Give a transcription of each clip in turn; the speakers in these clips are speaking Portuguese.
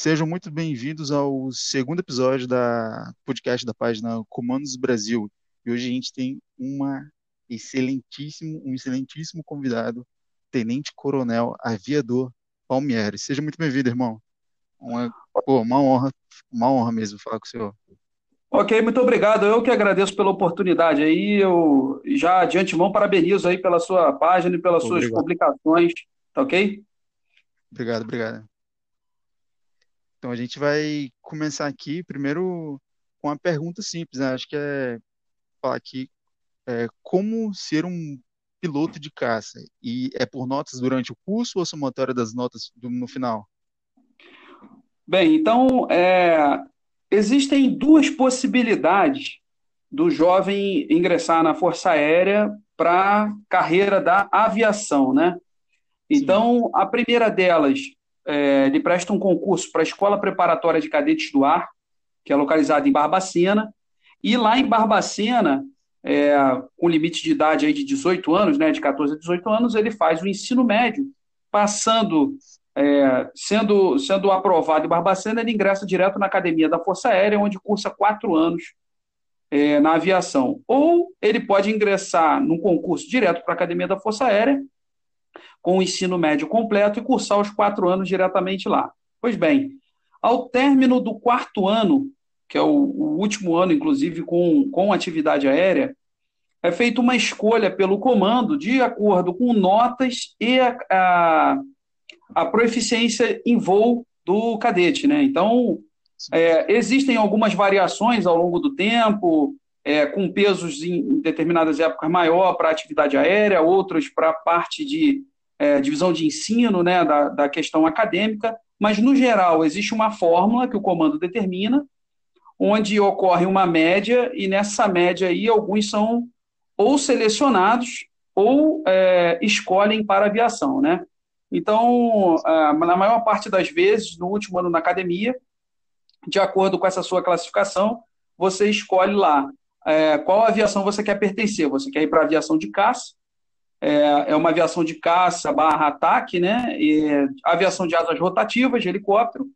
Sejam muito bem-vindos ao segundo episódio da podcast da página Comandos Brasil. E hoje a gente tem uma excelentíssimo, um excelentíssimo convidado, Tenente Coronel Aviador Palmieri. Seja muito bem-vindo, irmão. Uma, pô, uma honra, uma honra mesmo falar com o senhor. Ok, muito obrigado. Eu que agradeço pela oportunidade aí. Eu já de antemão parabenizo aí pela sua página e pelas suas Obrigado. publicações, tá ok? Obrigado, obrigado. Então a gente vai começar aqui primeiro com uma pergunta simples, né? Acho que é falar aqui é, como ser um piloto de caça. E é por notas durante o curso ou somatória das notas do- no final? Bem, então é, existem duas possibilidades do jovem ingressar na Força Aérea para a carreira da aviação, né? Sim, Então, a primeira delas, é, ele presta um concurso para a Escola Preparatória de Cadetes do Ar, que é localizada em Barbacena, e lá em Barbacena, é, com limite de idade aí de 18 anos, né, de 14 a 18 anos, ele faz o ensino médio, passando, é, sendo, sendo aprovado em Barbacena, ele ingressa direto na Academia da Força Aérea, onde cursa quatro anos é, na aviação. Ou ele pode ingressar num concurso direto para a Academia da Força Aérea, com o ensino médio completo e cursar os quatro anos diretamente lá. Pois bem, ao término do quarto ano, que é o, o último ano, inclusive, com, com atividade aérea, é feita uma escolha pelo comando de acordo com notas e a, a, a proficiência em voo do cadete, né? Então, é, existem algumas variações ao longo do tempo, é, com pesos em, determinadas épocas maior para a atividade aérea, outros para a parte de é, divisão de ensino, né, da, da questão acadêmica, mas no geral existe uma fórmula que o comando determina, onde ocorre uma média, e nessa média aí alguns são ou selecionados ou é, escolhem para aviação, né? Então, ah, na maior parte das vezes, no último ano na academia, de acordo com essa sua classificação, você escolhe lá é, qual aviação você quer pertencer. Você quer ir para a aviação de caça, é, é uma aviação de caça barra ataque, né? E aviação de asas rotativas, de helicóptero,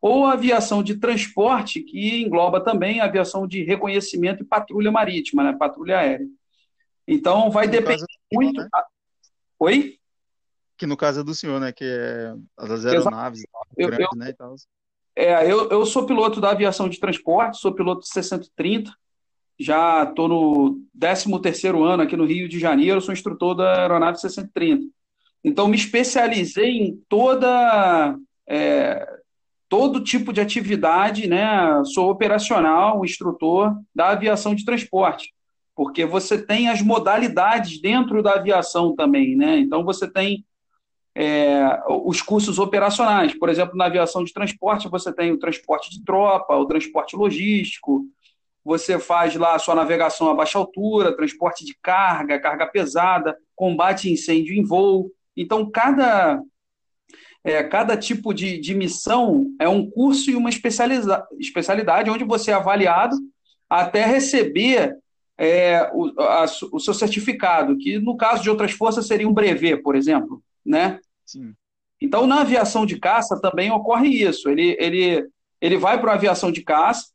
ou aviação de transporte, que engloba também aviação de reconhecimento e patrulha marítima, né? Patrulha aérea. Então, vai depender muito. né? Oi? Que no caso é do senhor, né? Que é as aeronaves tal, Eu, eu, grandes, né? E tal. é, eu, eu sou piloto da aviação de transporte, sou piloto de 630, já estou no 13º ano aqui no Rio de Janeiro, sou instrutor da aeronave 630. Então, me especializei em toda, é, todo tipo de atividade, né? Sou operacional, instrutor da aviação de transporte, porque você tem as modalidades dentro da aviação também, né? Então, você tem é, os cursos operacionais. Por exemplo, na aviação de transporte, você tem o transporte de tropa, o transporte logístico, você faz lá a sua navegação a baixa altura, transporte de carga, carga pesada, combate a incêndio em voo. Então, cada, é, cada tipo de, de missão é um curso e uma especializa, especialidade onde você é avaliado até receber é, o, a, o seu certificado, que no caso de outras forças seria um brevet, por exemplo, né? Sim, Então, na aviação de caça também ocorre isso. Ele, ele, ele vai para a aviação de caça.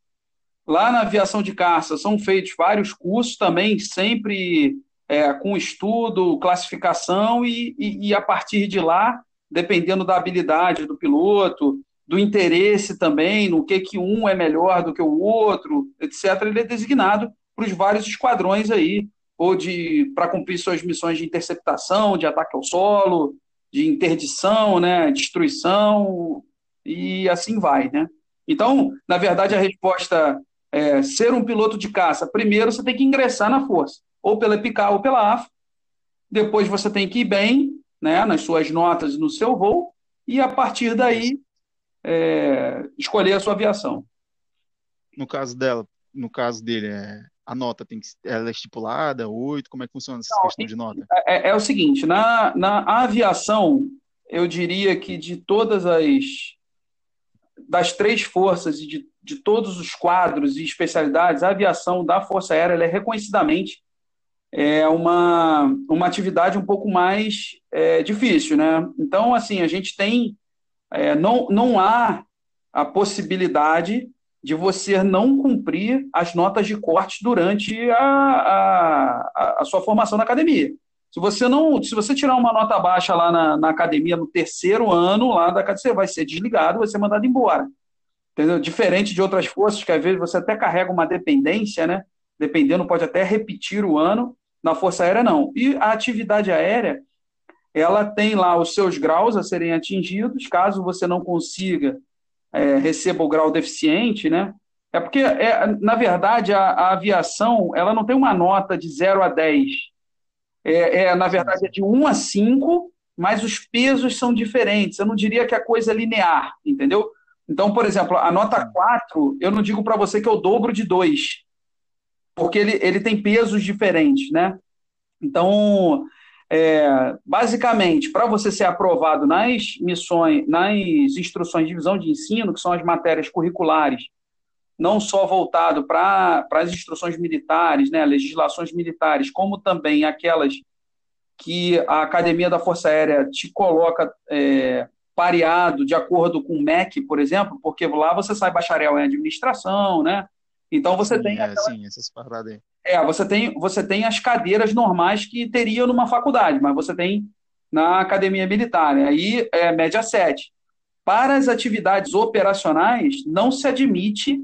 Lá na aviação de caça são feitos vários cursos também, sempre é, com estudo, classificação, e, e, e a partir de lá, dependendo da habilidade do piloto, do interesse também, no que, que um é melhor do que o outro, etc., ele é designado para os vários esquadrões aí, ou de para cumprir suas missões de interceptação, de ataque ao solo, de interdição, né, destruição, e assim vai, né? Então, na verdade, a resposta é ser um piloto de caça. Primeiro, você tem que ingressar na força, ou pela EPICAR ou pela AFA. Depois, você tem que ir bem, né, nas suas notas e no seu voo, e a partir daí é, escolher a sua aviação. no caso dela, no caso dele, é, a nota tem que, ela é estipulada, oito, como é que funciona essa Não, questão de nota? É, é o seguinte, na, na aviação, eu diria que de todas as das três forças e de, de todos os quadros e especialidades, a aviação da Força Aérea é reconhecidamente é uma, uma atividade um pouco mais é, difícil, né? Então, assim, a gente tem, é, não, não há a possibilidade de você não cumprir as notas de corte durante a, a, a sua formação na academia. Se você não, se você tirar uma nota baixa lá na, na academia no terceiro ano lá da academia, você vai ser desligado, vai ser mandado embora. Entendeu? Diferente de outras forças que às vezes você até carrega uma dependência, né? Dependendo, pode até repetir o ano. Na Força Aérea, não. E a atividade aérea, ela tem lá os seus graus a serem atingidos. Caso você não consiga, é, receba o grau deficiente, né? É porque, é, na verdade, a, a, aviação ela não tem uma nota de 0 a 10. É, é, na verdade, é de 1 a 5, mas os pesos são diferentes. Eu não diria que a coisa é linear, entendeu? Então, por exemplo, a nota 4, eu não digo para você que é o dobro de 2, porque ele, ele tem pesos diferentes, né? Então, é, basicamente, para você ser aprovado nas missões, nas instruções de visão de ensino, que são as matérias curriculares, não só voltado para as instruções militares, né, legislações militares, como também aquelas que a Academia da Força Aérea te coloca é, pareado de acordo com o MEC, por exemplo, porque lá você sai bacharel em administração, né? Então você sim, tem. É, aquela... Sim, essas paradas aí. É, você tem, você tem as cadeiras normais que teria numa faculdade, mas você tem na academia militar. Né? Aí é média 7. Para as atividades operacionais, não se admite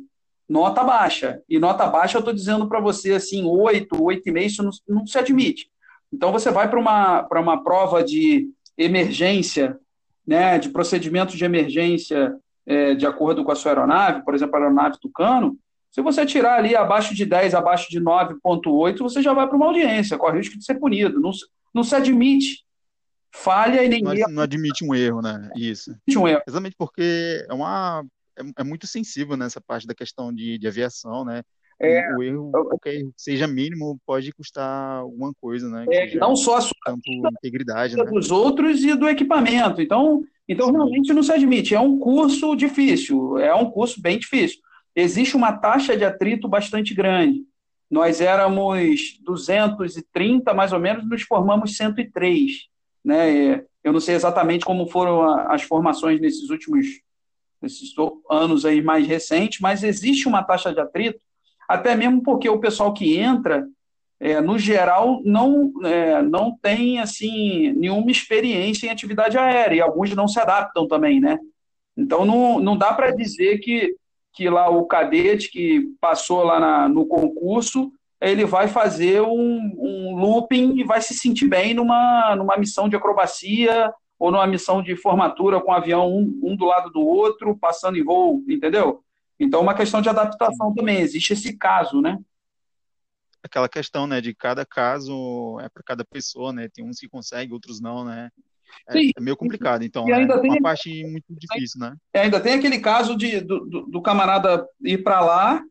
nota baixa. E nota baixa, eu estou dizendo para você assim, 8, 8,5, isso não, não se admite. Então você vai para uma, uma prova de emergência né, de procedimentos de emergência é, de acordo com a sua aeronave, por exemplo, a aeronave Tucano, se você tirar ali abaixo de 10, abaixo de 9,8, você já vai para uma audiência, corre o risco de ser punido. Não, não se admite falha e nem não, erro. Não admite um erro, né? Isso. Um erro. Exatamente porque é uma é, é muito sensível nessa parte da questão de, de aviação, né? É, o erro, qualquer erro seja mínimo, pode custar alguma coisa, né? É, não só a sua tanto integridade, né? dos outros e do equipamento. Então, então realmente não se admite. É um curso difícil, é um curso bem difícil. Existe uma taxa de atrito bastante grande. Nós éramos 230, mais ou menos, nos formamos 103. Né? Eu não sei exatamente como foram as formações nesses últimos nesses anos aí mais recentes, mas existe uma taxa de atrito até mesmo porque o pessoal que entra, é, no geral, não, é, não tem assim nenhuma experiência em atividade aérea, e alguns não se adaptam também, né? Então não, não dá para dizer que, que lá o cadete que passou lá na, no concurso ele vai fazer um, um looping e vai se sentir bem numa, numa missão de acrobacia ou numa missão de formatura com o avião um, um do lado do outro, passando em voo, entendeu? Então, uma questão de adaptação também, existe esse caso, né? Aquela questão, né, de cada caso é para cada pessoa, né? Tem uns que conseguem, outros não, né? É, é meio complicado, então. E ainda né? tem uma parte muito difícil, né? E ainda tem aquele caso de, do, do camarada ir para lá,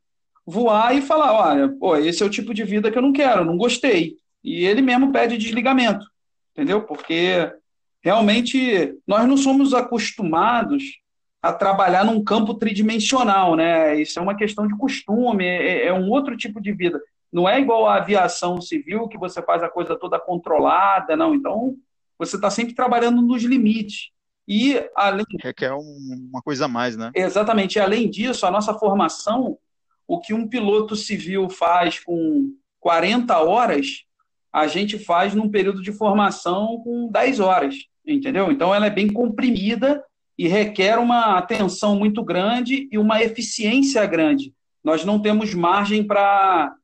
voar e falar: olha, pô, esse é o tipo de vida que eu não quero, não gostei. E ele mesmo pede desligamento, entendeu? Porque realmente nós não somos acostumados a trabalhar num campo tridimensional, né? Isso é uma questão de costume, é, é, um outro tipo de vida. Não é igual a aviação civil, que você faz a coisa toda controlada, não. Então, você está sempre trabalhando nos limites. E além. Requer uma coisa a mais, né? Exatamente. E, além disso, a nossa formação, o que um piloto civil faz com 40 horas, a gente faz num período de formação com 10 horas, entendeu? Então ela é bem comprimida e requer uma atenção muito grande e uma eficiência grande. Nós não temos margem para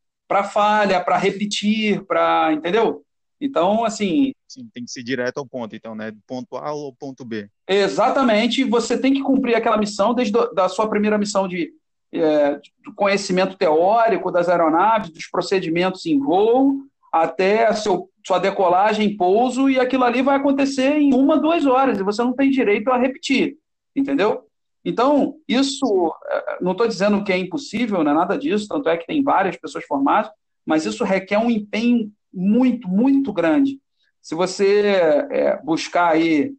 falha, para repetir, para. Entendeu? Então, assim. Sim, tem que ser direto ao ponto, então, né? Do ponto A ao ponto B. Exatamente. Você tem que cumprir aquela missão desde a da sua primeira missão de, é, do conhecimento teórico das aeronaves, dos procedimentos em voo, até a seu, sua decolagem, pouso, e aquilo ali vai acontecer em uma, duas horas, e você não tem direito a repetir, entendeu? Então, isso, é, não estou dizendo que é impossível, não é nada disso, tanto é que tem várias pessoas formadas, mas isso requer um empenho muito, muito grande. Se você é, buscar aí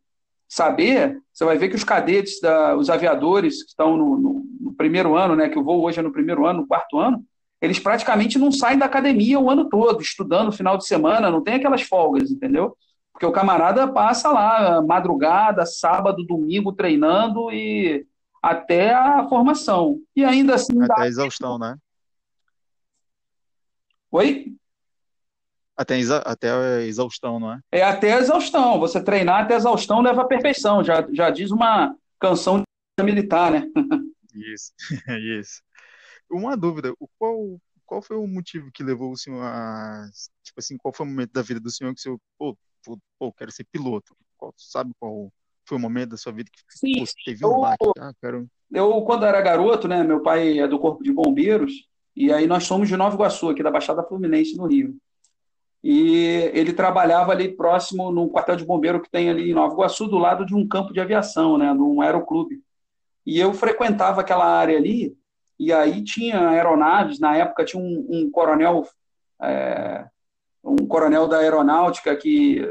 saber, você vai ver que os cadetes, da, os aviadores que estão no, no, no primeiro ano, né, que o voo hoje é no primeiro ano, no quarto ano, eles praticamente não saem da academia o ano todo, estudando final de semana, não tem aquelas folgas, entendeu? Porque o camarada passa lá, madrugada, sábado, domingo, treinando e até a formação. E ainda assim. Até a exaustão, né? Oi? Até, exa até a exaustão, não é? É até a exaustão. Você treinar até a exaustão leva à perfeição. Já, já diz uma canção militar, né? Isso, isso. Uma dúvida, qual, qual foi o motivo que levou o senhor a, tipo assim, qual foi o momento da vida do senhor que o senhor, pô, pô, pô quero ser piloto? Qual, sabe qual foi o momento da sua vida que Sim, pô, teve um baque? Ah, quero... Eu, quando era garoto, né, meu pai é do Corpo de Bombeiros, e aí nós somos de Nova Iguaçu, aqui da Baixada Fluminense, no Rio. E ele trabalhava ali próximo no quartel de bombeiro que tem ali em Nova Iguaçu, do lado de um campo de aviação, né, num aeroclube. E eu frequentava aquela área ali, e aí tinha aeronaves, na época tinha um, um coronel, é, um coronel da aeronáutica que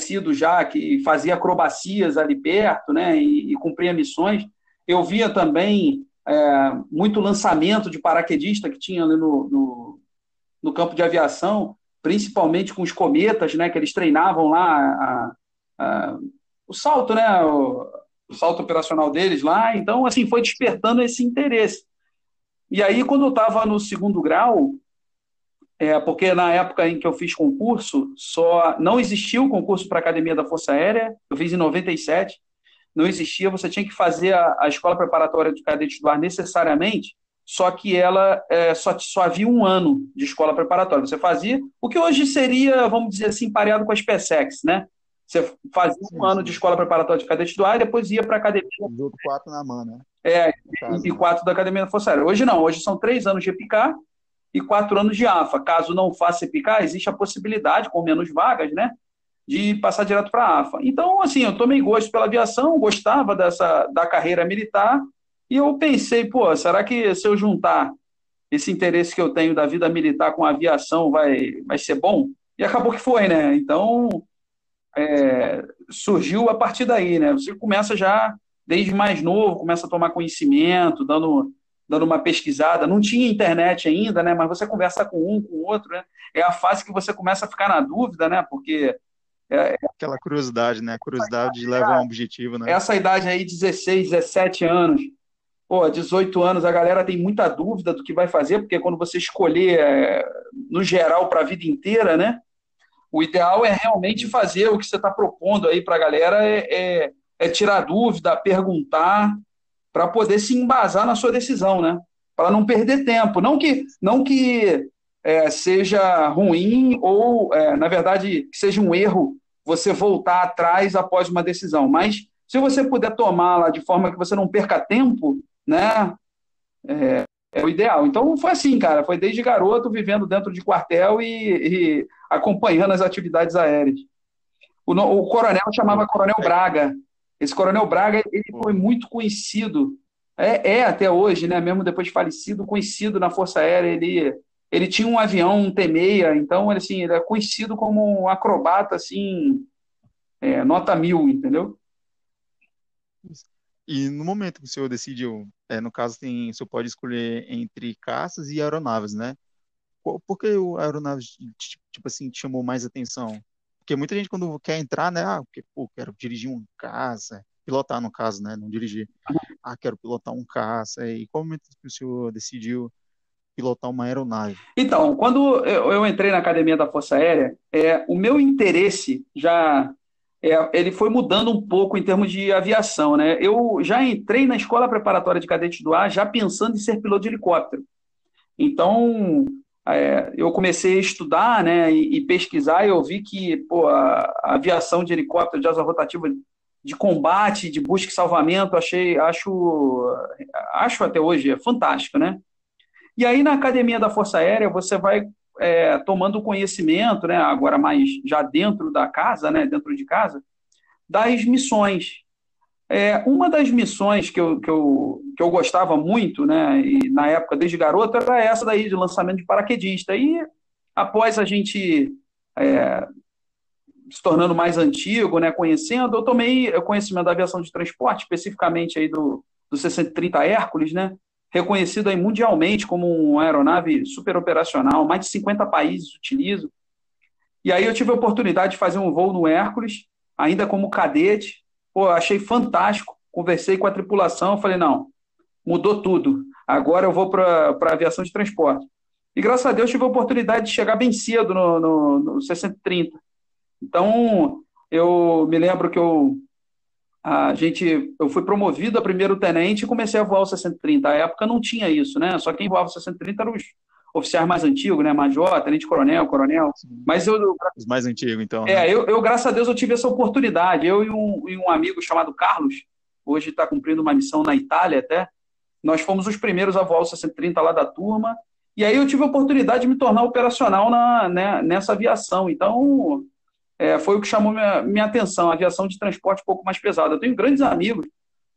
sido já que fazia acrobacias ali perto, né, e, e cumpria missões. Eu via também é, muito lançamento de paraquedista que tinha ali no, no, no, campo de aviação, principalmente com os cometas, né, que eles treinavam lá a, a, o salto, né, o, o, salto operacional deles lá. Então, assim, foi despertando esse interesse. E aí, quando eu estava no segundo grau, é, porque na época em que eu fiz concurso, só não existia o concurso para a Academia da Força Aérea, eu fiz em 97, não existia, você tinha que fazer a, a escola preparatória de cadete do ar necessariamente, só que ela é, só, só havia um ano de escola preparatória. Você fazia o que hoje seria, vamos dizer assim, pareado com a SpaceX, né? Você fazia sim, um sim. ano de escola preparatória de cadete do ar e depois ia para a academia. Outros quatro na mão, né? É, e quatro da Academia da Força Aérea. Hoje não, hoje são três anos de EPICAR e quatro anos de AFA. Caso não faça EPICAR, existe a possibilidade, com menos vagas, né? de passar direto para a AFA. Então, assim, eu tomei gosto pela aviação, gostava dessa da carreira militar, e eu pensei, pô, será que se eu juntar esse interesse que eu tenho da vida militar com a aviação vai, vai ser bom? E acabou que foi, né? Então, é, surgiu a partir daí, né? Você começa já, desde mais novo, começa a tomar conhecimento, dando, dando uma pesquisada. Não tinha internet ainda, né? Mas você conversa com um, com o outro, né? É a fase que você começa a ficar na dúvida, né? Porque é, Aquela curiosidade, né? A curiosidade leva a um objetivo, né? Essa idade aí, 16, 17 anos, pô, 18 anos, a galera tem muita dúvida do que vai fazer, porque quando você escolher, é, no geral, para a vida inteira, né? O ideal é realmente fazer o que você está propondo aí para a galera, é, é, é, tirar dúvida, perguntar, para poder se embasar na sua decisão, né? Para não perder tempo. Não que, não que é, seja ruim ou, é, na verdade, que seja um erro você voltar atrás após uma decisão. Mas se você puder tomá-la de forma que você não perca tempo, né, é, é, o ideal. Então foi assim, cara, foi desde garoto vivendo dentro de quartel e, e acompanhando as atividades aéreas. O, o, coronel chamava Coronel Braga. Esse Coronel Braga ele foi muito conhecido, é, é até hoje, né, mesmo depois de falecido, conhecido na Força Aérea. Ele ele tinha um avião, um T-6, então ele, assim, ele é conhecido como um acrobata, assim, é, nota mil, entendeu? E no momento que o senhor decidiu, é, no caso, tem, o senhor pode escolher entre caças e aeronaves, né? Por que o aeronaves, tipo assim, te chamou mais atenção? Porque muita gente, quando quer entrar, né? Ah, porque, pô, quero dirigir um caça, pilotar, no caso, né? Não dirigir. Ah, quero pilotar um caça. E qual momento que o senhor decidiu pilotar uma aeronave? Então, quando eu, entrei na academia da Força Aérea, é, o meu interesse já é, ele foi mudando um pouco em termos de aviação, né? Eu já entrei na escola preparatória de cadete do ar já pensando em ser piloto de helicóptero. Então, é, eu comecei a estudar, né, e, e, pesquisar, e eu vi que pô, a, a aviação de helicóptero de asa rotativa de combate, de busca e salvamento, achei, acho, acho até hoje é fantástico, né? E aí, na academia da Força Aérea, você vai é, tomando conhecimento, né, agora mais já dentro da casa, né, dentro de casa, das missões. É, uma das missões que eu, que, eu, que eu gostava muito, né, e na época desde garoto, era essa daí de lançamento de paraquedista. E após a gente é, se tornando mais antigo, né, conhecendo, eu tomei conhecimento da aviação de transporte, especificamente aí do, do 630 Hércules, né, reconhecido aí mundialmente como uma aeronave super operacional, mais de 50 países utilizam. E aí eu tive a oportunidade de fazer um voo no Hércules, ainda como cadete. Pô, achei fantástico. conversei com a tripulação, falei, não, mudou tudo. Agora eu vou para a aviação de transporte. E graças a Deus tive a oportunidade de chegar bem cedo no, no, no 630. Então, eu me lembro que eu a gente eu fui promovido a primeiro tenente e comecei a voar o 630. A época não tinha isso, né? Só quem voava o 630 eram os oficiais mais antigos, né? Major, tenente coronel, coronel. Mas eu os mais antigos, então. É, né? eu, eu, graças a Deus eu tive essa oportunidade. Eu e um, e um amigo chamado Carlos, hoje está cumprindo uma missão na Itália até. Nós fomos os primeiros a voar o 630 lá da turma. E aí eu tive a oportunidade de me tornar operacional na, né, nessa aviação. Então, é, foi o que chamou minha, minha atenção, a aviação de transporte um pouco mais pesada. Eu tenho grandes amigos,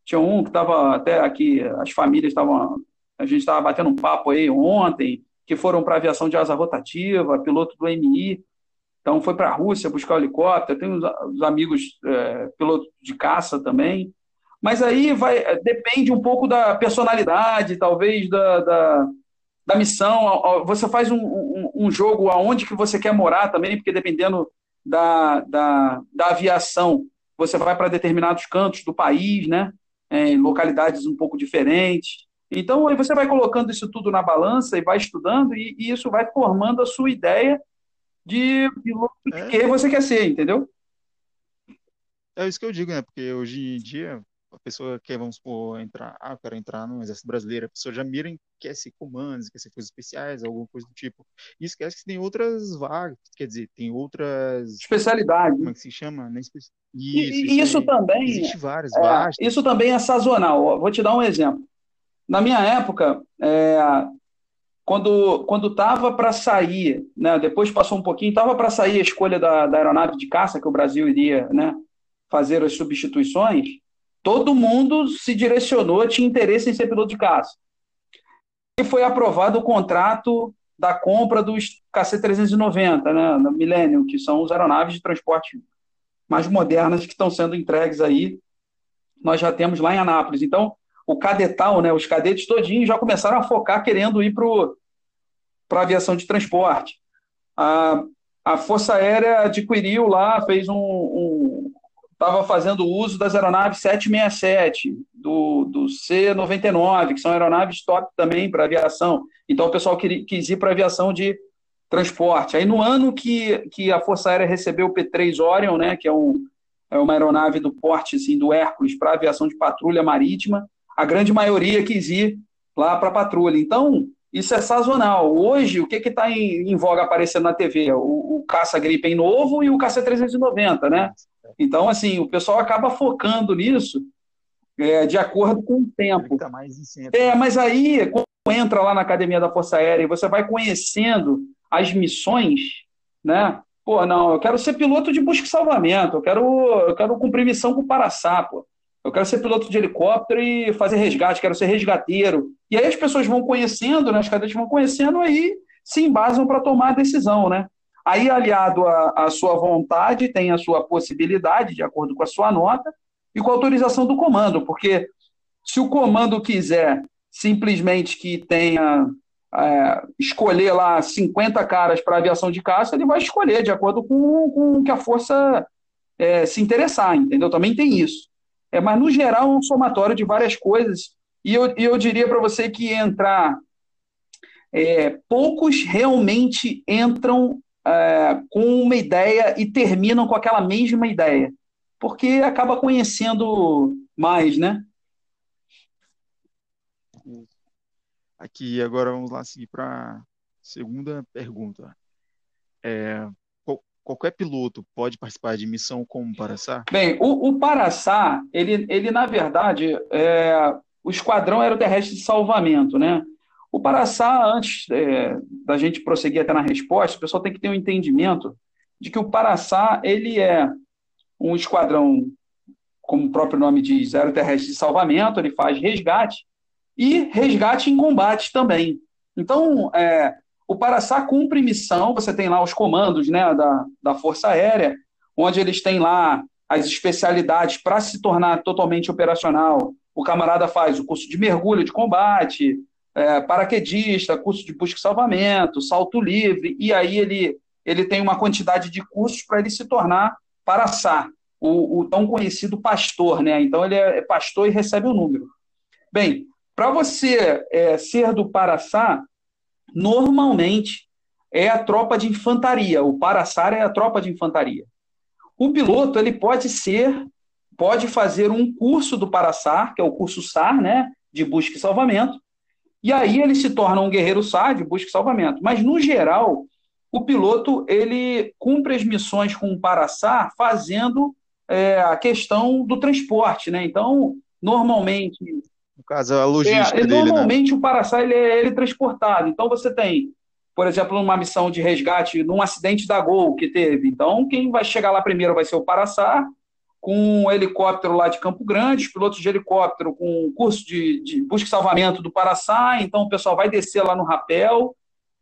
tinha um que estava até aqui, as famílias estavam, a gente estava batendo um papo aí ontem, que foram para a aviação de asa rotativa, piloto do MI, então foi para a Rússia buscar o helicóptero, os, os amigos é, piloto de caça também, mas aí vai depende um pouco da personalidade, talvez da, da, da missão. Você faz um, um, um, jogo aonde que você quer morar também, porque dependendo da, da, da aviação, você vai para determinados cantos do país, né? É, em localidades um pouco diferentes. Então, aí você vai colocando isso tudo na balança e vai estudando, e, e isso vai formando a sua ideia de piloto é. que você quer ser, entendeu? É isso que eu digo, né? Porque hoje em dia a pessoa quer, vamos supor, entrar, ah, eu quero entrar no Exército Brasileiro, a pessoa já mira em quer ser comandos, quer ser coisas especiais, alguma coisa do tipo. E esquece que tem outras vagas, quer dizer, tem outras... Especialidades. Como é que se chama? Isso, e, isso, isso também... Existe várias, é, várias. Isso também é sazonal. Vou te dar um exemplo. Na minha época, é, quando quando estava para sair, né, depois passou um pouquinho, estava para sair a escolha da, da aeronave de caça que o Brasil iria né, fazer as substituições, todo mundo se direcionou, tinha interesse em ser piloto de caça. E foi aprovado o contrato da compra dos KC-390, né, da Millennium, que são as aeronaves de transporte mais modernas que estão sendo entregues aí. Nós já temos lá em Anápolis. Então, o cadetal, né, os cadetes todinhos já começaram a focar querendo ir para a aviação de transporte. A, a Força Aérea adquiriu lá, fez um, um, estava fazendo uso das aeronaves 767, do, do C-99, que são aeronaves top também para aviação. Então o pessoal quis, quis ir para aviação de transporte. Aí no ano que, que a Força Aérea recebeu o P-3 Orion, né, que é, um, é uma aeronave do porte assim, do Hércules para aviação de patrulha marítima, a grande maioria quis ir lá para patrulha. Então, isso é sazonal. Hoje, o que está em, em, voga aparecendo na TV? O, o caça Gripen novo e o caça 390, né? Então, assim, o pessoal acaba focando nisso é, de acordo com o tempo. É, mas aí, quando entra lá na Academia da Força Aérea e você vai conhecendo as missões, né? Pô, não, eu quero ser piloto de busca e salvamento, eu quero, eu quero cumprir missão com o Paraçá, pô. Eu quero ser piloto de helicóptero e fazer resgate, quero ser resgateiro. E aí as pessoas vão conhecendo, né? As cadetes vão conhecendo, aí se embasam para tomar a decisão, né? Aí, aliado à sua vontade, tem a sua possibilidade, de acordo com a sua nota, e com a autorização do comando, porque se o comando quiser simplesmente que tenha é, escolher lá 50 caras para aviação de caça, ele vai escolher de acordo com, com o que a força é, se interessar, entendeu? Também tem isso. É, mas, no geral, é um somatório de várias coisas, e eu, eu diria para você que entrar. É, poucos realmente entram é, com uma ideia e terminam com aquela mesma ideia, porque acaba conhecendo mais, né? Aqui agora vamos lá seguir para segunda pergunta. É, qualquer piloto pode participar de missão como Paraçá? Bem, o, o Paraçá, ele, ele na verdade, é, o esquadrão aeroterrestre de salvamento, né? O Paraçá, antes é, da gente prosseguir até na resposta, o pessoal tem que ter um entendimento de que o Paraçá ele é um esquadrão, como o próprio nome diz, aeroterrestre de salvamento, ele faz resgate e resgate em combate também. Então, é, o Paraçá cumpre missão, você tem lá os comandos né, da, da Força Aérea, onde eles têm lá as especialidades para se tornar totalmente operacional. O camarada faz o curso de mergulho de combate, é, paraquedista, curso de busca e salvamento, salto livre, e aí ele, ele tem uma quantidade de cursos para ele se tornar paraçá. o, o tão conhecido pastor, né? Então ele é pastor e recebe o número. Bem, para você é, ser do Paraçá, normalmente é a tropa de infantaria. O Paraçá é a tropa de infantaria. O piloto ele pode ser, pode fazer um curso do Paraçar, que é o curso SAR, né, de busca e salvamento, e aí ele se torna um guerreiro SAR de busca e salvamento. Mas no geral, o piloto ele cumpre as missões com o Paraçar fazendo é, a questão do transporte, né? Então, normalmente no caso, a logística é, dele, né? Normalmente né? o Paraçá ele é ele transportado. Então você tem por exemplo, numa missão de resgate, num acidente da Gol que teve. Então, quem vai chegar lá primeiro vai ser o Paraçá, com um helicóptero lá de Campo Grande, os pilotos de helicóptero com curso de, de, busca e salvamento do Paraçá, então o pessoal vai descer lá no rapel.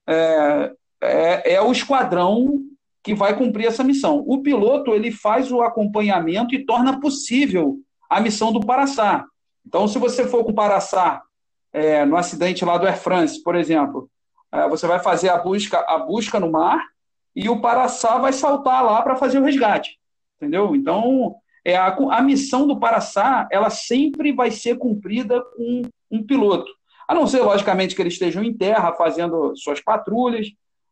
É, é, é, o esquadrão que vai cumprir essa missão. O piloto ele faz o acompanhamento e torna possível a missão do Paraçá. Então, se você for com o Paraçá é, no acidente lá do Air France, por exemplo, é, você vai fazer a busca, a busca no mar e o Paraçá vai saltar lá para fazer o resgate. Entendeu? Então, é a, a missão do Paraçá, ela sempre vai ser cumprida com um piloto. A não ser, logicamente, que eles estejam em terra fazendo suas patrulhas,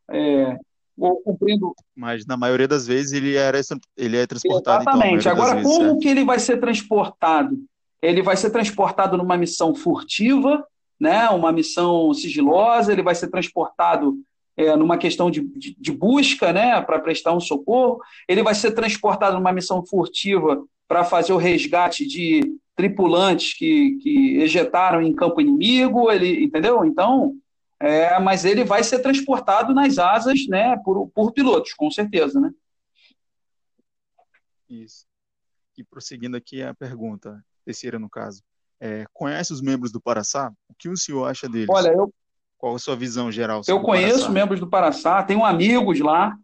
é, ou cumprindo. Mas na maioria das vezes ele, era, ele é transportado. Então, Exatamente. Então, Agora, vezes, como é. que ele vai ser transportado? Ele vai ser transportado numa missão furtiva, né, uma missão sigilosa, ele vai ser transportado é, numa questão de, de, de busca, né, para prestar um socorro, ele vai ser transportado numa missão furtiva para fazer o resgate de tripulantes que, que ejetaram em campo inimigo, ele, entendeu? Então, é, mas ele vai ser transportado nas asas, né, por, por pilotos, com certeza, né? Isso. E prosseguindo aqui a pergunta, terceira no caso é, conhece os membros do Paraçá? O que o senhor acha deles? Olha, eu. Qual a sua visão geral? Eu conheço Paraçá? membros do Paraçá, tenho amigos lá,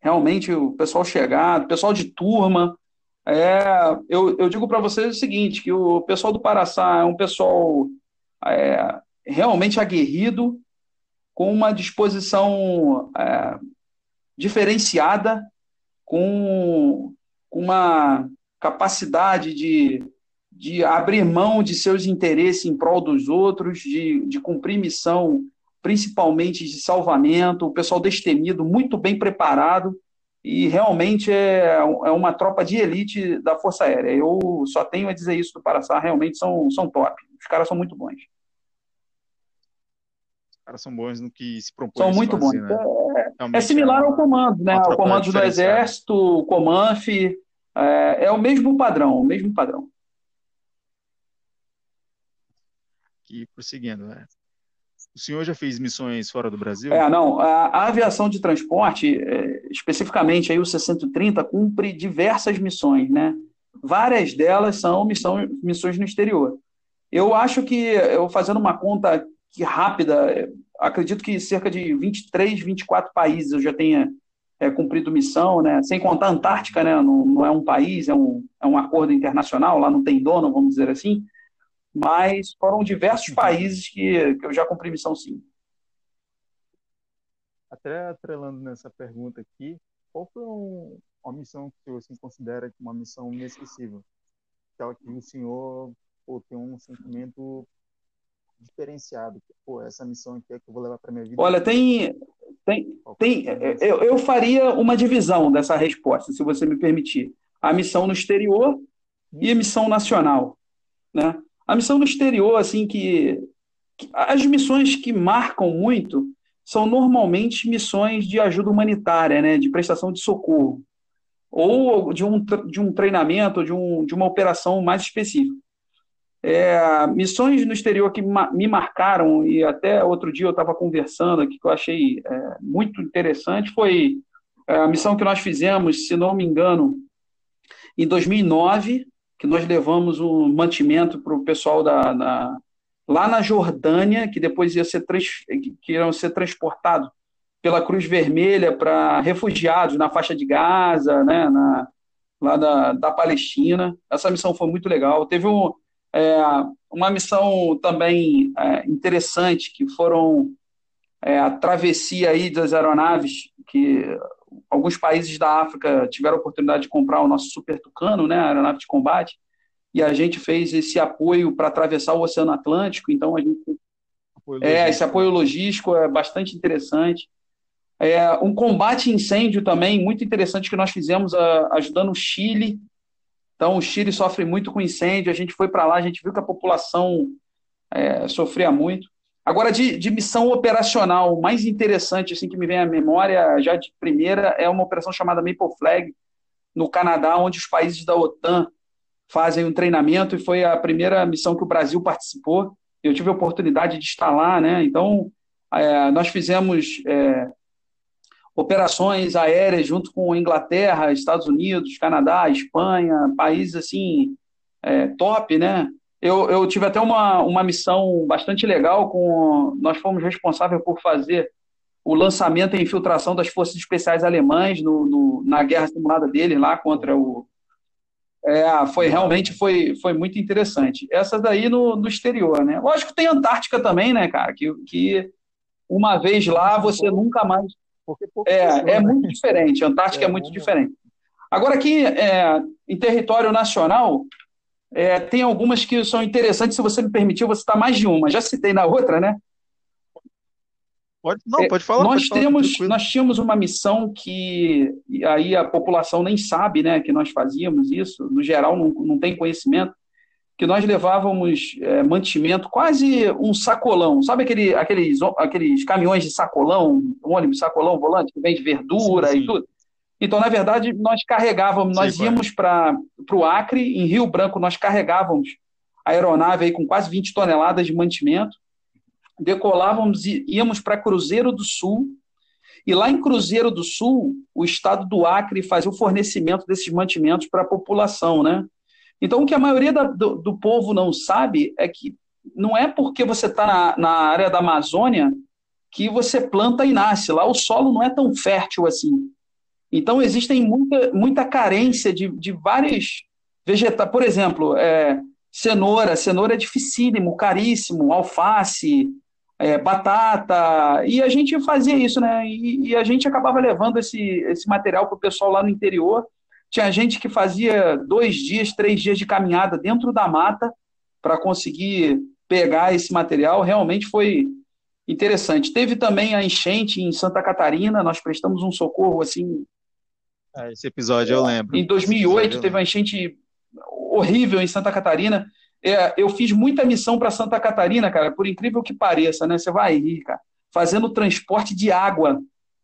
realmente o pessoal chegado, pessoal de turma. É, eu, eu digo para vocês o seguinte: que o pessoal do Paraçá é um pessoal é, realmente aguerrido, com uma disposição é, diferenciada, com uma capacidade de de abrir mão de seus interesses em prol dos outros, de, de cumprir missão, principalmente de salvamento, o pessoal destemido, muito bem preparado, e realmente é, é uma tropa de elite da Força Aérea. Eu só tenho a dizer isso do Paraçá, realmente são, são top. Os caras são muito bons. Os caras são bons no que se propõe. São muito fazer, bons. Né? É, é, similar ao comando, né? Ao comando do Exército, o Comanf, é, é o mesmo padrão, o mesmo padrão. Aqui prosseguindo, né? O senhor já fez missões fora do Brasil? É, não. A, a aviação de transporte, é, especificamente aí o 630, cumpre diversas missões, né? Várias delas são missão, missões no exterior. Eu acho que, eu fazendo uma conta que rápida, acredito que cerca de 23, 24 países eu já tenha é, cumprido missão, né? Sem contar a Antártica, né? Não, não é um país, é um, é um acordo internacional, lá não tem dono, vamos dizer assim mas foram diversos países que, que eu já cumpri missão sim. Até atrelando nessa pergunta aqui, qual foi um, uma missão que o senhor considera uma missão inesquecível? Aquela que o senhor pô, tem um sentimento diferenciado. Pô, essa missão aqui é que eu vou levar para minha vida. Olha, tem, tem, tem eu, eu faria uma divisão dessa resposta, se você me permitir. A missão no exterior e a missão nacional, né? A missão no exterior, assim, que, que as missões que marcam muito são normalmente missões de ajuda humanitária, né, de prestação de socorro, ou de um, de um treinamento, de, um, de uma operação mais específica. É, missões no exterior que ma me marcaram, e até outro dia eu estava conversando aqui, que eu achei é, muito interessante, foi é, a missão que nós fizemos, se não me engano, em 2009, que nós levamos um mantimento para o pessoal da, da, lá na Jordânia, que depois ia ser, trans, que iam ser transportados pela Cruz Vermelha para refugiados na faixa de Gaza, né, na, lá da, da Palestina. Essa missão foi muito legal. Teve um, é, uma missão também é, interessante, que foram é, a travessia aí das aeronaves, que alguns países da África tiveram a oportunidade de comprar o nosso Super Tucano, né, a aeronave de combate, e a gente fez esse apoio para atravessar o Oceano Atlântico. Então, a gente. Apoio é, esse apoio logístico é bastante interessante. É, um combate incêndio também muito interessante que nós fizemos a, ajudando o Chile. Então, o Chile sofre muito com incêndio. A gente foi para lá, a gente viu que a população é, sofria muito. Agora, de, de, missão operacional mais interessante assim que me vem à memória, já de primeira, é uma operação chamada Maple Flag, no Canadá, onde os países da OTAN fazem um treinamento, e foi a primeira missão que o Brasil participou. Eu tive a oportunidade de estar lá, né? Então, é, nós fizemos é, operações aéreas junto com Inglaterra, Estados Unidos, Canadá, Espanha, países assim é, top, né? Eu, eu tive até uma, uma missão bastante legal com nós fomos responsáveis por fazer o lançamento e infiltração das forças especiais alemães no, no na guerra simulada deles lá contra o é, foi realmente foi, foi muito interessante. Essa daí no, no exterior, né? Lógico que tem Antártica também, né, cara? Que, que uma vez lá você nunca mais é, é muito diferente. A Antártica é, é muito diferente. Agora, aqui é, em território nacional, é, tem algumas que são interessantes. Se você me permitir, você está mais de uma. Já citei na outra, né? Pode, não, é, pode falar. Nós pode temos, falar, nós tínhamos uma missão que aí a população nem sabe, né, que nós fazíamos isso. No geral, não, não tem conhecimento que nós levávamos é, mantimento, quase um sacolão. Sabe aquele, aqueles, aqueles caminhões de sacolão, ônibus sacolão, volante, que vende verdura sim, sim. e tudo? Então, na verdade, nós carregávamos, nós íamos para o Acre, em Rio Branco, nós carregávamos a aeronave aí com quase 20 toneladas de mantimento, decolávamos e íamos para Cruzeiro do Sul, e lá em Cruzeiro do Sul, o estado do Acre fazia o fornecimento desses mantimentos para a população, né? Então, o que a maioria da, do, do, povo não sabe é que não é porque você está na, na, área da Amazônia que você planta e nasce. Lá o solo não é tão fértil assim. Então, existem muita, muita carência de, de vários vegetais. Por exemplo, é, cenoura. Cenoura é dificílimo, caríssimo. Alface, é, batata. E a gente fazia isso, né? E, e a gente acabava levando esse, esse material para o pessoal lá no interior tinha gente que fazia dois dias, três dias de caminhada dentro da mata para conseguir pegar esse material. Realmente foi interessante. Teve também a enchente em Santa Catarina, nós prestamos um socorro assim. É, esse episódio eu lembro. Em 2008 teve uma enchente horrível em Santa Catarina. É, eu fiz muita missão para Santa Catarina, cara, por incrível que pareça, né? Você vai rir, cara, fazendo transporte de água.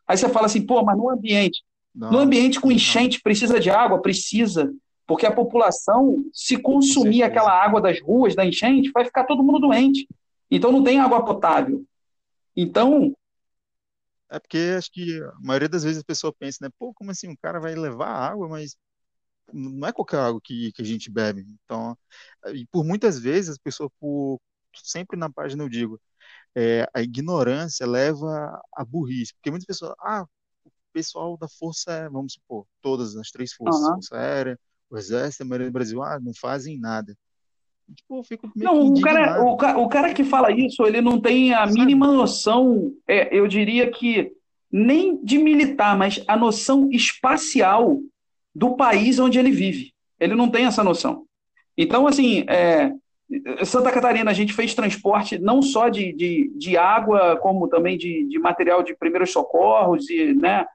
Aí você fala assim, pô, mas no ambiente. Não, no ambiente com enchente, precisa de água? Precisa. Porque a população, se consumir aquela água das ruas, da enchente, vai ficar todo mundo doente. Então não tem água potável. Então. É porque acho que a maioria das vezes a pessoa pensa, né? Pô, como assim? Um cara vai levar água, mas não é qualquer água que, que a gente bebe. Então, e por muitas vezes as pessoas, por, sempre na página eu digo, é, a ignorância leva à burrice. Porque muitas pessoas, ah, pessoal da Força, vamos supor, todas as três forças, uhum. Força Aérea, o Exército, a Marinha do Brasil, ah, não fazem nada. Tipo, eu fico meio não, o cara, o, cara, o cara que fala isso, ele não tem a Sabe? mínima noção, é, eu diria que nem de militar, mas a noção espacial do país onde ele vive. Ele não tem essa noção. Então, assim, é, Santa Catarina, a gente fez transporte não só de, de, de água, como também de, de material de primeiros socorros, e, né,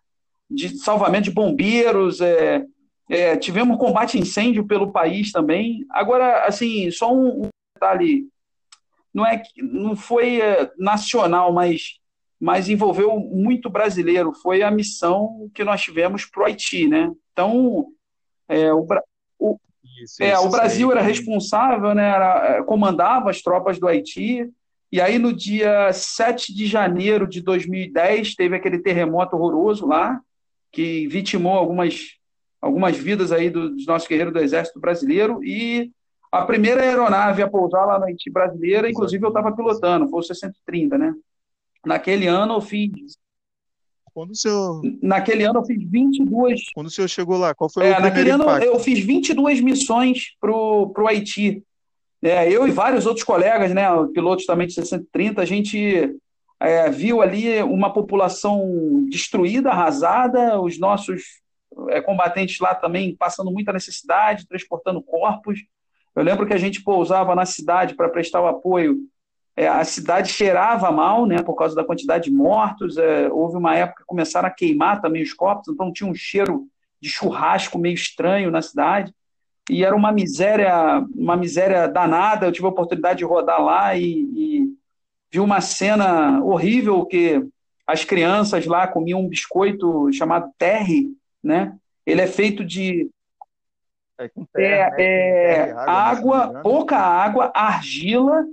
de salvamento de bombeiros, é, é, tivemos combate a incêndio pelo país também. Agora, assim, só um, um detalhe, não é não foi é, nacional, mas, mas envolveu muito brasileiro. Foi a missão que nós tivemos para o Haiti, né? Então, é, o, o, isso, é, isso, o Brasil era responsável, né, era, é, comandava as tropas do Haiti, e aí no dia 7 de janeiro de 2010 teve aquele terremoto horroroso lá, que vitimou algumas, algumas vidas aí dos nossos guerreiros do Exército Brasileiro e a primeira aeronave a pousar lá na Haiti brasileira, inclusive eu estava pilotando, foi o 630, né? Naquele ano eu fiz quando o senhor... Naquele ano eu fiz 22. Quando o senhor chegou lá, qual foi é, o Naquele ano impacto? eu fiz 22 missões para o Haiti. É, eu e vários outros colegas, né, pilotos também de 630, a gente é, viu ali uma população destruída, arrasada, os nossos é, combatentes lá também passando muita necessidade, transportando corpos. Eu lembro que a gente pousava na cidade para prestar o apoio. É, a cidade cheirava mal, né, por causa da quantidade de mortos. É, houve uma época que começaram a queimar também os corpos, então tinha um cheiro de churrasco meio estranho na cidade. E era uma miséria, uma miséria danada. Eu tive a oportunidade de rodar lá e, e vi uma cena horrível que as crianças lá comiam um biscoito chamado terre, né? Ele é feito de é, terra, é, é, é água, água pouca água, argila,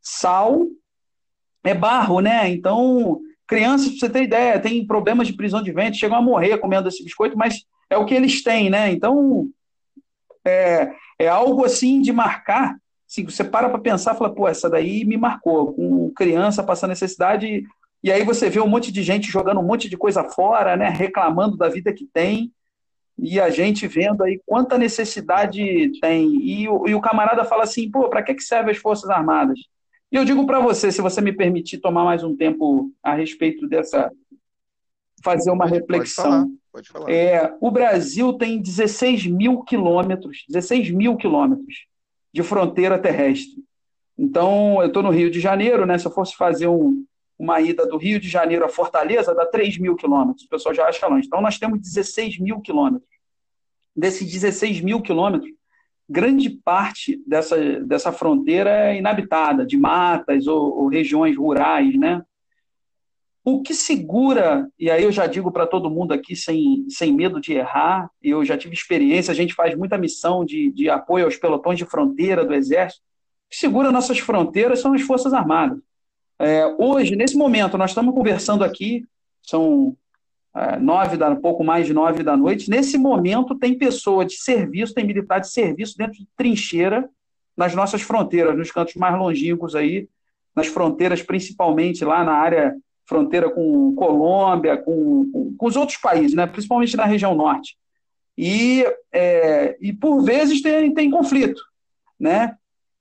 sal, é barro, né? Então, crianças, pra você ter ideia, tem problemas de prisão de ventre, chegam a morrer comendo esse biscoito, mas é o que eles têm, né? Então, é, é algo assim de marcar. Assim, você para para pensar e fala, pô, essa daí me marcou, com criança passando necessidade, e aí você vê um monte de gente jogando um monte de coisa fora, né? Reclamando da vida que tem, e a gente vendo aí quanta necessidade tem. E o, e o camarada fala assim, pô, para que, que servem as Forças Armadas? E eu digo para você, se você me permitir tomar mais um tempo a respeito dessa. fazer uma reflexão. Pode falar, pode falar. É, o Brasil tem 16 mil quilômetros, 16 mil quilômetros de fronteira terrestre. Então, eu estou no Rio de Janeiro, né? Se eu fosse fazer um, uma ida do Rio de Janeiro a Fortaleza, dá 3 mil quilômetros. O pessoal já acha longe. Então, nós temos 16 mil quilômetros. Desses 16 mil quilômetros, grande parte dessa, dessa fronteira é inabitada, de matas ou, ou regiões rurais, né? O que segura, e aí eu já digo para todo mundo aqui sem, sem medo de errar, eu já tive experiência, a gente faz muita missão de, de apoio aos pelotões de fronteira do Exército, o que segura nossas fronteiras são as Forças Armadas. É, hoje, nesse momento, nós estamos conversando aqui, são é, nove da, pouco mais de nove da noite. Nesse momento, tem pessoa de serviço, tem militar de serviço dentro de trincheira nas nossas fronteiras, nos cantos mais longínquos aí, nas fronteiras, principalmente lá na área fronteira com Colômbia, com, com, com os outros países, né? principalmente na região norte. E, é, e por vezes tem, tem conflito. Né?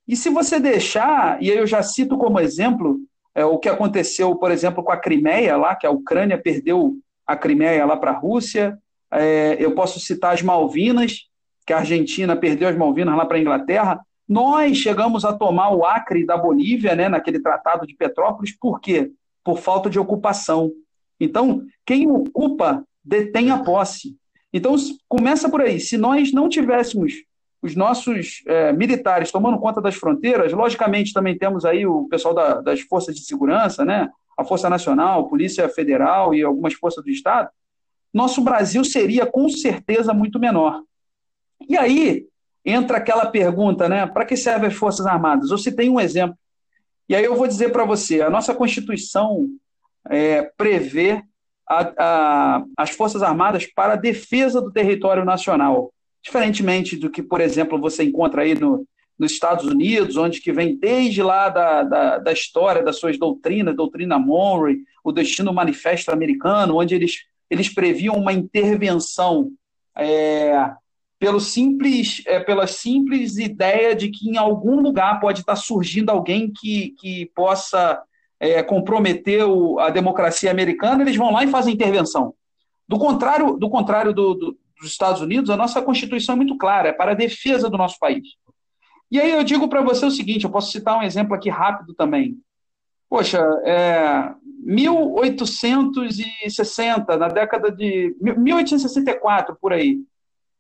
E se você deixar, e aí eu já cito como exemplo é, o que aconteceu, por exemplo, com a Crimeia, lá, que a Ucrânia perdeu a Crimeia lá para a Rússia. É, eu posso citar as Malvinas, que a Argentina perdeu as Malvinas lá para a Inglaterra. Nós chegamos a tomar o Acre da Bolívia, né, naquele tratado de Petrópolis, por quê? Por falta de ocupação. Então, quem ocupa detém a posse. Então, começa por aí. Se nós não tivéssemos os nossos é, militares tomando conta das fronteiras, logicamente também temos aí o pessoal da, das forças de segurança, né? a Força Nacional, Polícia Federal e algumas forças do Estado, nosso Brasil seria com certeza muito menor. E aí entra aquela pergunta, né? Para que servem as Forças Armadas? Eu citei um exemplo. E aí eu vou dizer para você: a nossa Constituição é, prevê a, a, as Forças Armadas para a defesa do território nacional. Diferentemente do que, por exemplo, você encontra aí no, nos Estados Unidos, onde que vem desde lá da, da, da história das suas doutrinas, doutrina Monroe, o Destino Manifesto Americano, onde eles, eles previam uma intervenção é, pelo simples, é, pela simples ideia de que em algum lugar pode estar surgindo alguém que, que possa é, comprometer o, a democracia americana, eles vão lá e fazem intervenção. Do contrário, do contrário do, do, dos Estados Unidos, a nossa Constituição é muito clara, é para a defesa do nosso país. E aí eu digo para você o seguinte, eu posso citar um exemplo aqui rápido também. Poxa, é, 1860, na década de 1864 por aí,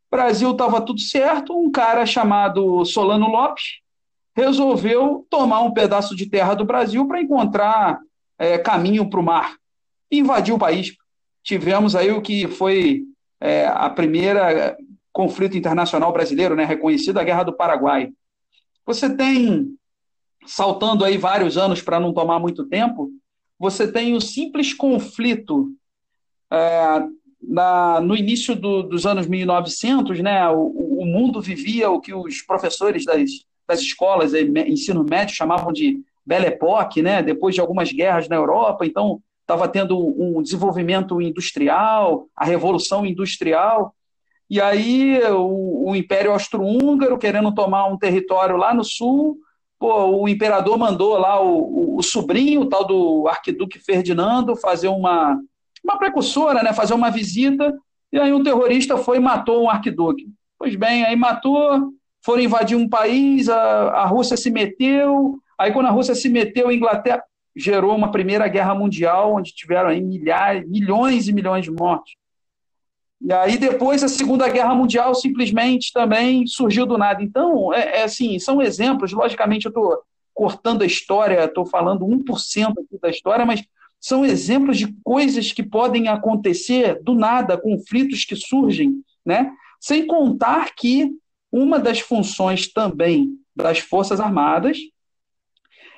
Brasil estava tudo certo, um cara chamado Solano Lopes resolveu tomar um pedaço de terra do Brasil para encontrar é, caminho para o mar invadiu o país. Tivemos aí o que foi é, a primeira conflito internacional brasileiro, né, reconhecido, a Guerra do Paraguai. Você tem, saltando aí vários anos para não tomar muito tempo, você tem o simples conflito é, na, no início do, dos anos 1900, né, o, o, mundo vivia o que os professores das, das escolas de ensino médio chamavam de Belle Époque, né, depois de algumas guerras na Europa, então estava tendo um desenvolvimento industrial, a revolução industrial, e aí o, o Império Austro-Húngaro, querendo tomar um território lá no sul, pô, o imperador mandou lá o, o, o sobrinho, o tal do arquiduque Ferdinando, fazer uma, uma precursora, né, fazer uma visita, e aí um terrorista foi e matou um arquiduque. Pois bem, aí matou, foram invadir um país, a, a Rússia se meteu, aí quando a Rússia se meteu, a Inglaterra gerou uma primeira guerra mundial, onde tiveram aí milhares, milhões e milhões de mortos. E aí depois a Segunda Guerra Mundial simplesmente também surgiu do nada. Então, é, é assim, são exemplos, logicamente eu estou cortando a história, estou falando 1% aqui da história, mas são exemplos de coisas que podem acontecer do nada, conflitos que surgem, né? Sem contar que uma das funções também das Forças Armadas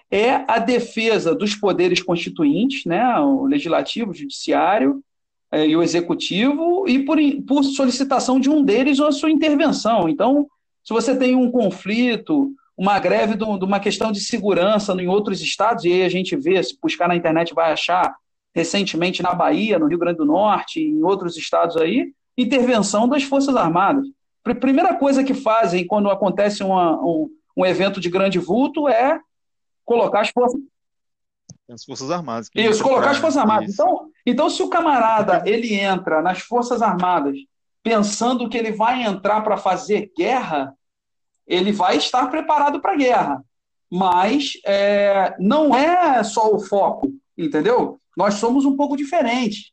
é a defesa dos poderes constituintes, né, o legislativo, o judiciário é, e o executivo, e por, por solicitação de um deles ou a sua intervenção. Então, se você tem um conflito, uma greve de uma questão de segurança em outros estados, e aí a gente vê, se buscar na internet vai achar, recentemente na Bahia, no Rio Grande do Norte, em outros estados aí, intervenção das Forças Armadas. A primeira coisa que fazem quando acontece uma, um, um evento de grande vulto é colocar as forças. As Forças Armadas. Isso, colocar as Forças Armadas. Então, então, se o camarada ele entra nas Forças Armadas pensando que ele vai entrar para fazer guerra, ele vai estar preparado para a guerra. Mas é, não é só o foco, entendeu? Nós somos um pouco diferentes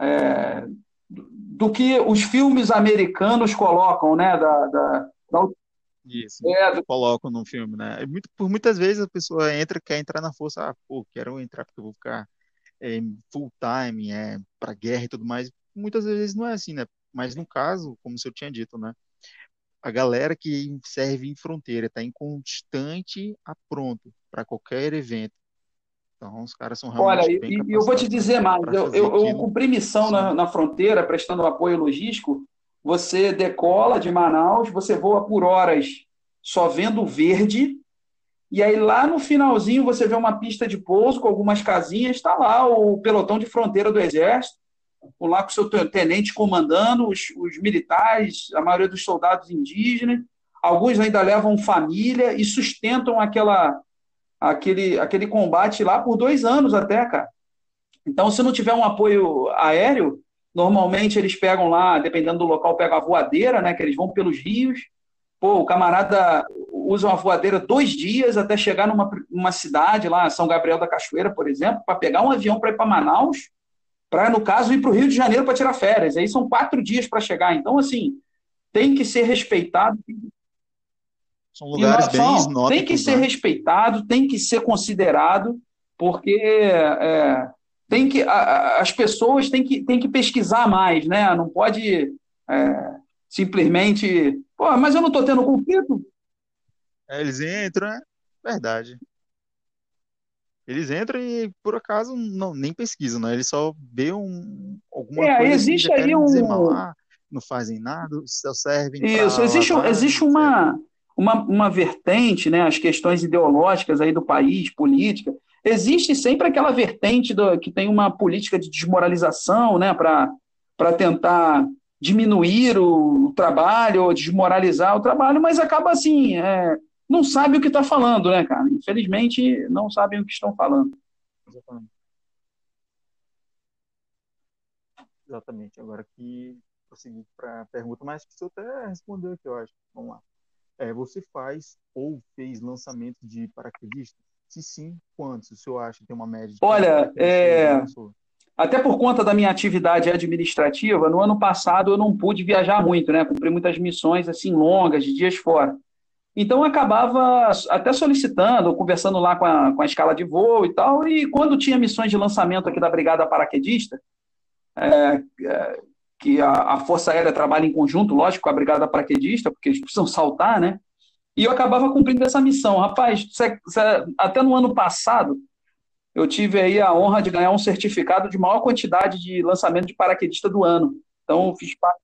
é, do que os filmes americanos colocam, né? Da, da, da isso, é, colocam no filme, né? Muito, por muitas vezes a pessoa entra, quer entrar na força, ah, pô, quero entrar porque eu vou ficar é, full time, é, para guerra e tudo mais. Muitas vezes não é assim, né? Mas no caso, como eu tinha dito, né? A galera que serve em fronteira está em constante apronto para qualquer evento. Então, os caras são realmente Olha, bem e eu vou te dizer mais, eu, eu, eu cumpri missão na, na fronteira, prestando apoio logístico, você decola de Manaus, você voa por horas só vendo verde, e aí lá no finalzinho você vê uma pista de pouso com algumas casinhas, está lá o pelotão de fronteira do Exército, lá com o seu tenente comandando, os, os militares, a maioria dos soldados indígenas, alguns ainda levam família e sustentam aquela, aquele, aquele combate lá por dois anos até, cara. Então, se não tiver um apoio aéreo, Normalmente eles pegam lá, dependendo do local, pegam a voadeira, né? Que eles vão pelos rios. Pô, o camarada usa uma voadeira dois dias até chegar numa, numa cidade lá, São Gabriel da Cachoeira, por exemplo, para pegar um avião para ir para Manaus, para, no caso, ir para o Rio de Janeiro para tirar férias. Aí são quatro dias para chegar. Então, assim, tem que ser respeitado. São lugares bem. Tem que ser né? respeitado, tem que ser considerado, porque é, tem que a, as pessoas têm que, têm que pesquisar mais, né? Não pode é, simplesmente, pô, mas eu não estou tendo conflito. É, eles entram, é verdade. Eles entram e por acaso não nem pesquisam, né? Eles só vê um, alguma é, coisa existe aí um ah, não fazem nada, só servem Isso, existe, existe uma, uma, uma vertente, né, as questões ideológicas aí do país, política, existe sempre aquela vertente do, que tem uma política de desmoralização, né, para tentar diminuir o, o, trabalho ou desmoralizar o trabalho, mas acaba assim, é, não sabe o que está falando, né, cara? Infelizmente, não sabem o que estão falando. Exatamente. Exatamente. Agora aqui, prosseguir para a pergunta, mas que você até respondeu aqui, eu acho. Vamos lá. É, você faz ou fez lançamento de paraquedistas? Se sim, quantos o senhor acha que tem uma média? De Olha, é... até por conta da minha atividade administrativa, no ano passado eu não pude viajar muito, né? Cumpri muitas missões assim longas, de dias fora. Então eu acabava até solicitando, conversando lá com a, com a escala de voo e tal, e quando tinha missões de lançamento aqui da Brigada Paraquedista, é, é, que a, a, Força Aérea trabalha em conjunto, lógico, com a Brigada Paraquedista, porque eles precisam saltar, né? E eu acabava cumprindo essa missão. Rapaz, até no ano passado, eu tive aí a honra de ganhar um certificado de maior quantidade de lançamento de paraquedista do ano. Então, fiz parte.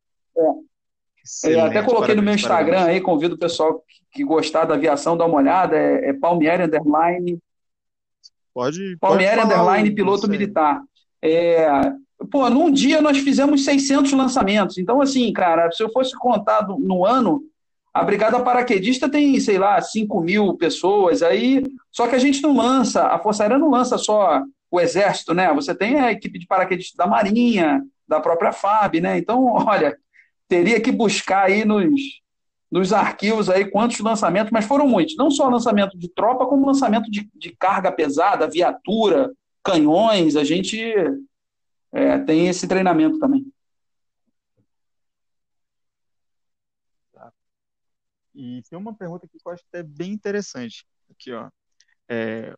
É. até coloquei no meu Instagram parabéns. aí, convido o pessoal que, que, gostar da aviação, dar uma olhada. É, é Palmieri Underline. Pode. Palmieri pode Underline Piloto Militar. É, pô, num dia nós fizemos 600 lançamentos. Então, assim, cara, se eu fosse contar no ano, A Brigada Paraquedista tem, sei lá, 5 mil pessoas aí, só que a gente não lança, a Força Aérea não lança só o Exército, né? Você tem a equipe de paraquedistas da Marinha, da própria FAB, né? Então, olha, teria que buscar aí nos, nos arquivos aí quantos lançamentos, mas foram muitos. Não só lançamento de tropa, como lançamento de, de carga pesada, viatura, canhões. A gente é, tem esse treinamento também. E tem uma pergunta aqui que eu acho até bem interessante. Aqui, ó. É,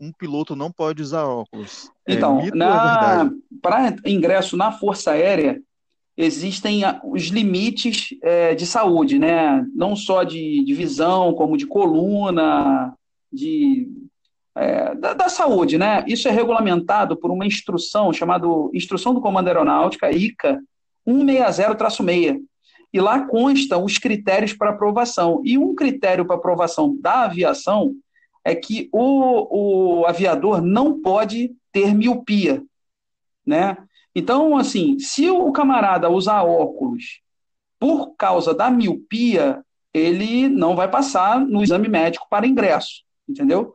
um piloto não pode usar óculos. É então, é na... para ingresso na Força Aérea, existem os limites é, de saúde, né? Não só de, de visão, como de coluna, de, é, da, da, saúde, né? Isso é regulamentado por uma instrução chamada Instrução do Comando Aeronáutica, ICA 160-6. E lá constam os critérios para aprovação. E um critério para aprovação da aviação é que o, o aviador não pode ter miopia, né? Então, assim, se o camarada usar óculos por causa da miopia, ele não vai passar no exame médico para ingresso, entendeu?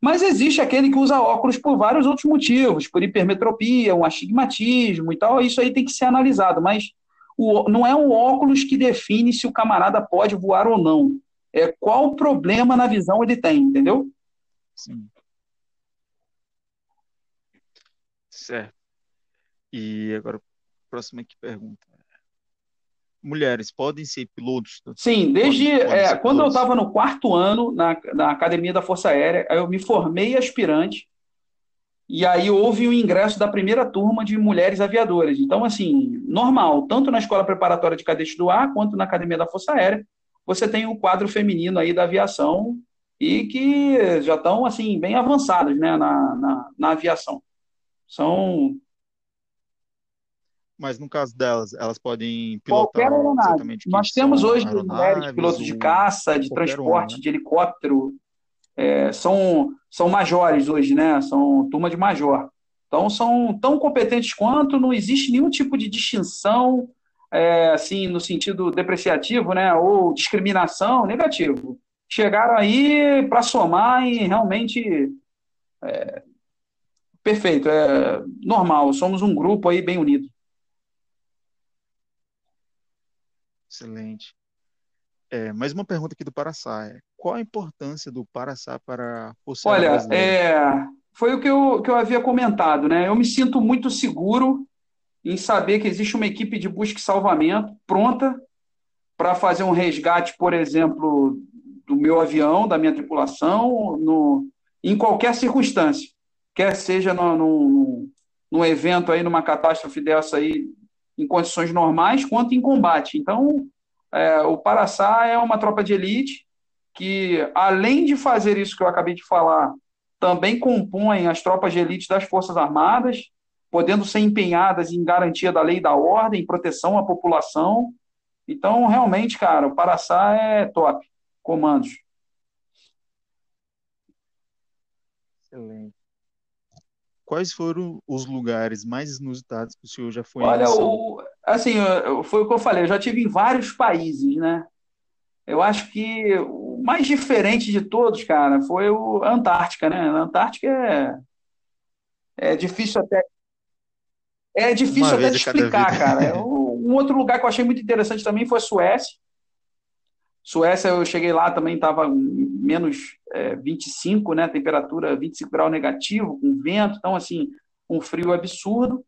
Mas existe aquele que usa óculos por vários outros motivos, por hipermetropia, um astigmatismo e tal, isso aí tem que ser analisado, mas o, não é o óculos que define se o camarada pode voar ou não. É qual problema na visão ele tem, entendeu? Sim. Certo. E agora, próxima pergunta. Mulheres podem ser pilotos? Sim, desde podem, podem é, quando pilotos? eu estava no quarto ano na, na Academia da Força Aérea, eu me formei aspirante e aí houve o ingresso da primeira turma de mulheres aviadoras. Então, assim, normal, tanto na Escola Preparatória de Cadetes do Ar, quanto na Academia da Força Aérea, você tem o um quadro feminino aí da aviação e que já estão, assim, bem avançadas né, na, na, na aviação. São mas no caso delas, elas podem pilotar qualquer aeronave. Nós temos hoje mulheres pilotos de caça, de transporte, né? de helicóptero, é, são, são majores hoje, né? São turma de major. Então são tão competentes quanto, não existe nenhum tipo de distinção, é, assim, no sentido depreciativo, né? Ou discriminação, negativo. Chegaram aí para somar e realmente é, perfeito, é normal. Somos um grupo aí bem unido. Excelente. É, mais uma pergunta aqui do Paraçá. Qual a importância do Paraçá para Força Olha, é, foi o que eu, que eu havia comentado, né? Eu me sinto muito seguro em saber que existe uma equipe de busca e salvamento pronta para fazer um resgate, por exemplo, do meu avião, da minha tripulação, no, em qualquer circunstância, quer seja no, no, num evento aí, numa catástrofe dessa aí, em condições normais, quanto em combate. Então, é, o Paraçá é uma tropa de elite que, além de fazer isso que eu acabei de falar, também compõem as tropas de elite das Forças Armadas, podendo ser empenhadas em garantia da lei e da ordem, proteção à população. Então, realmente, cara, o Paraçá é top. Comandos. Excelente. Quais foram os lugares mais inusitados que o senhor já foi? Olha, o, assim, foi o que eu falei, eu já tive em vários países, né? Eu acho que mais diferente de todos, cara, foi o a Antártica, né? A Antártica é, é difícil até é difícil até de explicar, cara. Um outro lugar que eu achei muito interessante também foi a Suécia. Suécia, eu cheguei lá também, estava menos é, 25, né? Temperatura 25 graus negativo, com vento, então, assim, um frio absurdo.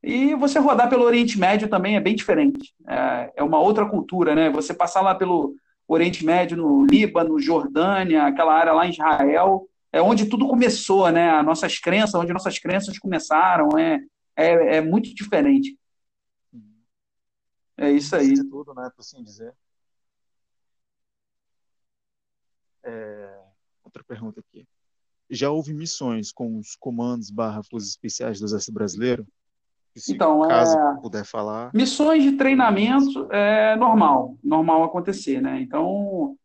E você rodar pelo Oriente Médio também é bem diferente. É, é uma outra cultura, né? Você passar lá pelo Oriente Médio, no Líbano, Jordânia, aquela área lá em Israel, é onde tudo começou, né? As nossas crenças, onde nossas crenças começaram, é, é, é muito diferente. É isso aí. É tudo, né? Por assim dizer. É... Outra pergunta aqui. Já houve missões com os comandos barra forças especiais do Exército Brasileiro? Se então, caso é... puder falar. Missões de treinamento é normal, normal acontecer, né? Então,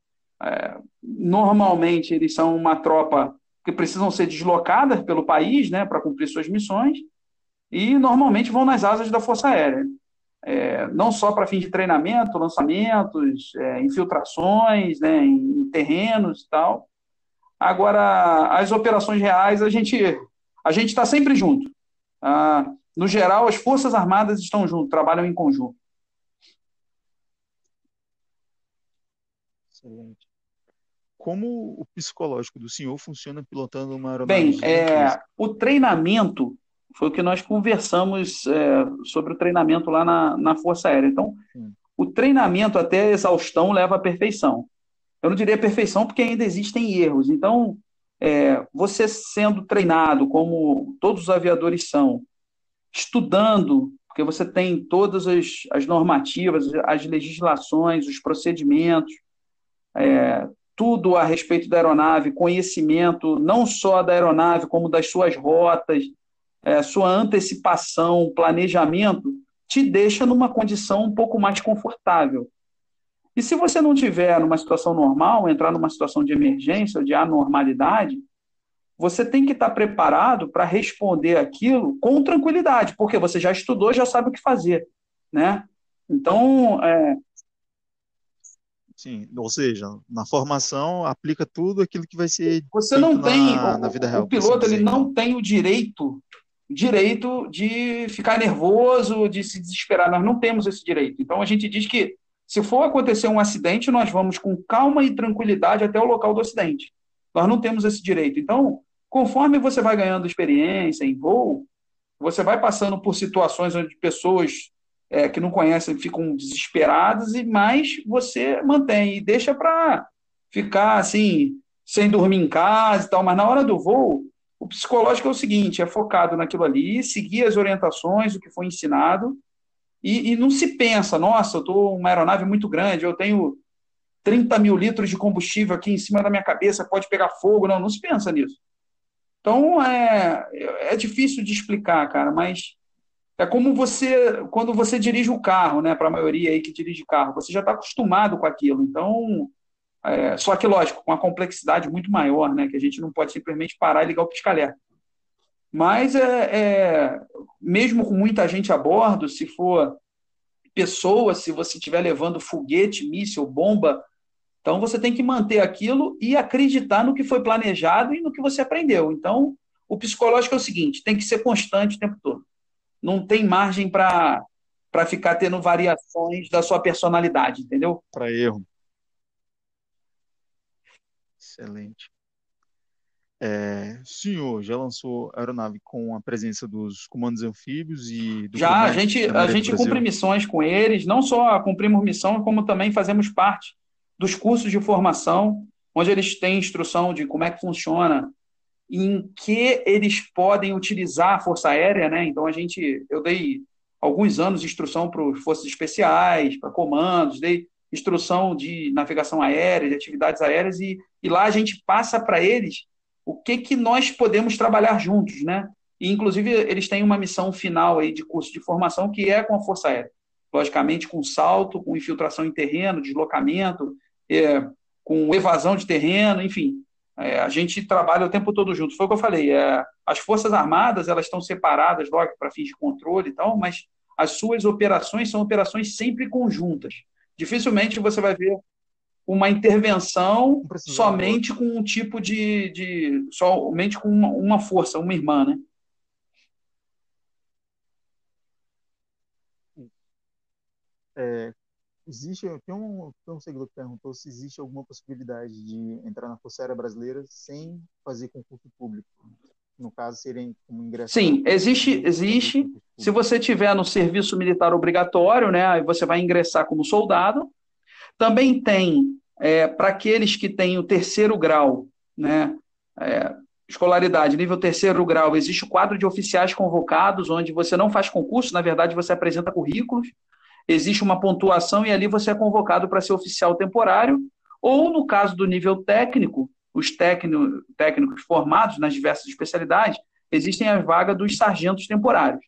é, normalmente eles são uma tropa que precisam ser deslocadas pelo país, né, para cumprir suas missões, e normalmente vão nas asas da Força Aérea. é, não só para fim de treinamento, lançamentos, é, infiltrações né, em, em terrenos e tal. Agora, as operações reais, a gente a gente está sempre junto. Ah, no geral, as Forças Armadas estão junto, trabalham em conjunto. Excelente. Como o psicológico do senhor funciona pilotando uma aeronave? Bem, é, o treinamento foi o que nós conversamos é, sobre o treinamento lá na, na Força Aérea. Então, Sim. o treinamento até a exaustão leva à perfeição. Eu não diria perfeição porque ainda existem erros. Então, é, você sendo treinado, como todos os aviadores são, estudando, porque você tem todas as, as normativas, as legislações, os procedimentos, é, tudo a respeito da aeronave, conhecimento não só da aeronave, como das suas rotas, é, sua antecipação, planejamento, te deixa numa condição um pouco mais confortável. E se você não tiver numa situação normal, entrar numa situação de emergência ou de anormalidade, você tem que estar preparado para responder aquilo com tranquilidade, porque você já estudou, já sabe o que fazer, né? Então, é... Sim, ou seja, na formação aplica tudo aquilo que vai ser você não tem na, na vida real. O piloto ele não tem o direito direito de ficar nervoso, de se desesperar. Nós não temos esse direito. Então a gente diz que se for acontecer um acidente, nós vamos com calma e tranquilidade até o local do acidente. Nós não temos esse direito. Então, conforme você vai ganhando experiência em voo, você vai passando por situações onde pessoas é, que não conhecem ficam desesperadas e mais você mantém e deixa para ficar assim sem dormir em casa e tal. Mas na hora do voo, o psicológico é o seguinte: é focado naquilo ali, seguir as orientações, o que foi ensinado, e, e não se pensa, nossa, eu estou uma aeronave muito grande, eu tenho 30 mil litros de combustível aqui em cima da minha cabeça, pode pegar fogo. Não, não se pensa nisso. Então é, é difícil de explicar, cara, mas é como você, quando você dirige o carro, né? Para a maioria aí que dirige carro, você já está acostumado com aquilo. Então é, só que, lógico, com uma complexidade muito maior, né, que a gente não pode simplesmente parar e ligar o pisca-alerta. Mas, é, é, mesmo com muita gente a bordo, se for pessoa, se você estiver levando foguete, míssil, bomba, então você tem que manter aquilo e acreditar no que foi planejado e no que você aprendeu. Então, o psicológico é o seguinte: tem que ser constante o tempo todo. Não tem margem para ficar tendo variações da sua personalidade, entendeu? Para erro. Excelente. É, senhor já lançou a aeronave com a presença dos comandos anfíbios e do Já, a gente, a gente cumpre missões com eles, não só cumprimos missão, como também fazemos parte dos cursos de formação, onde eles têm instrução de como é que funciona, em que eles podem utilizar a Força Aérea, né? Então a gente, eu dei alguns anos de instrução para as forças especiais, para comandos, dei instrução de navegação aérea, de atividades aéreas, e, e lá a gente passa para eles o que, que nós podemos trabalhar juntos, né? E, inclusive, eles têm uma missão final aí de curso de formação que é com a Força Aérea. Logicamente, com salto, com infiltração em terreno, deslocamento, é, com evasão de terreno, enfim. É, a gente trabalha o tempo todo junto. Foi o que eu falei. É, as Forças Armadas elas estão separadas, logo, para fins de controle e tal, mas as suas operações são operações sempre conjuntas. Dificilmente você vai ver uma intervenção somente com um tipo de, de somente com uma, uma, força, uma irmã, né? É, existe, tem um, tem um seguidor que perguntou se existe alguma possibilidade de entrar na Força Aérea Brasileira sem fazer concurso público. No caso, serem como ingresso. Sim, existe, existe. Se você tiver no serviço militar obrigatório, né, aí você vai ingressar como soldado. Também tem é, para aqueles que têm o terceiro grau, né, é, escolaridade, nível terceiro grau, existe o quadro de oficiais convocados, onde você não faz concurso, na verdade você apresenta currículos, existe uma pontuação e ali você é convocado para ser oficial temporário, ou no caso do nível técnico, os técnico, técnicos formados nas diversas especialidades, existem as vagas dos sargentos temporários.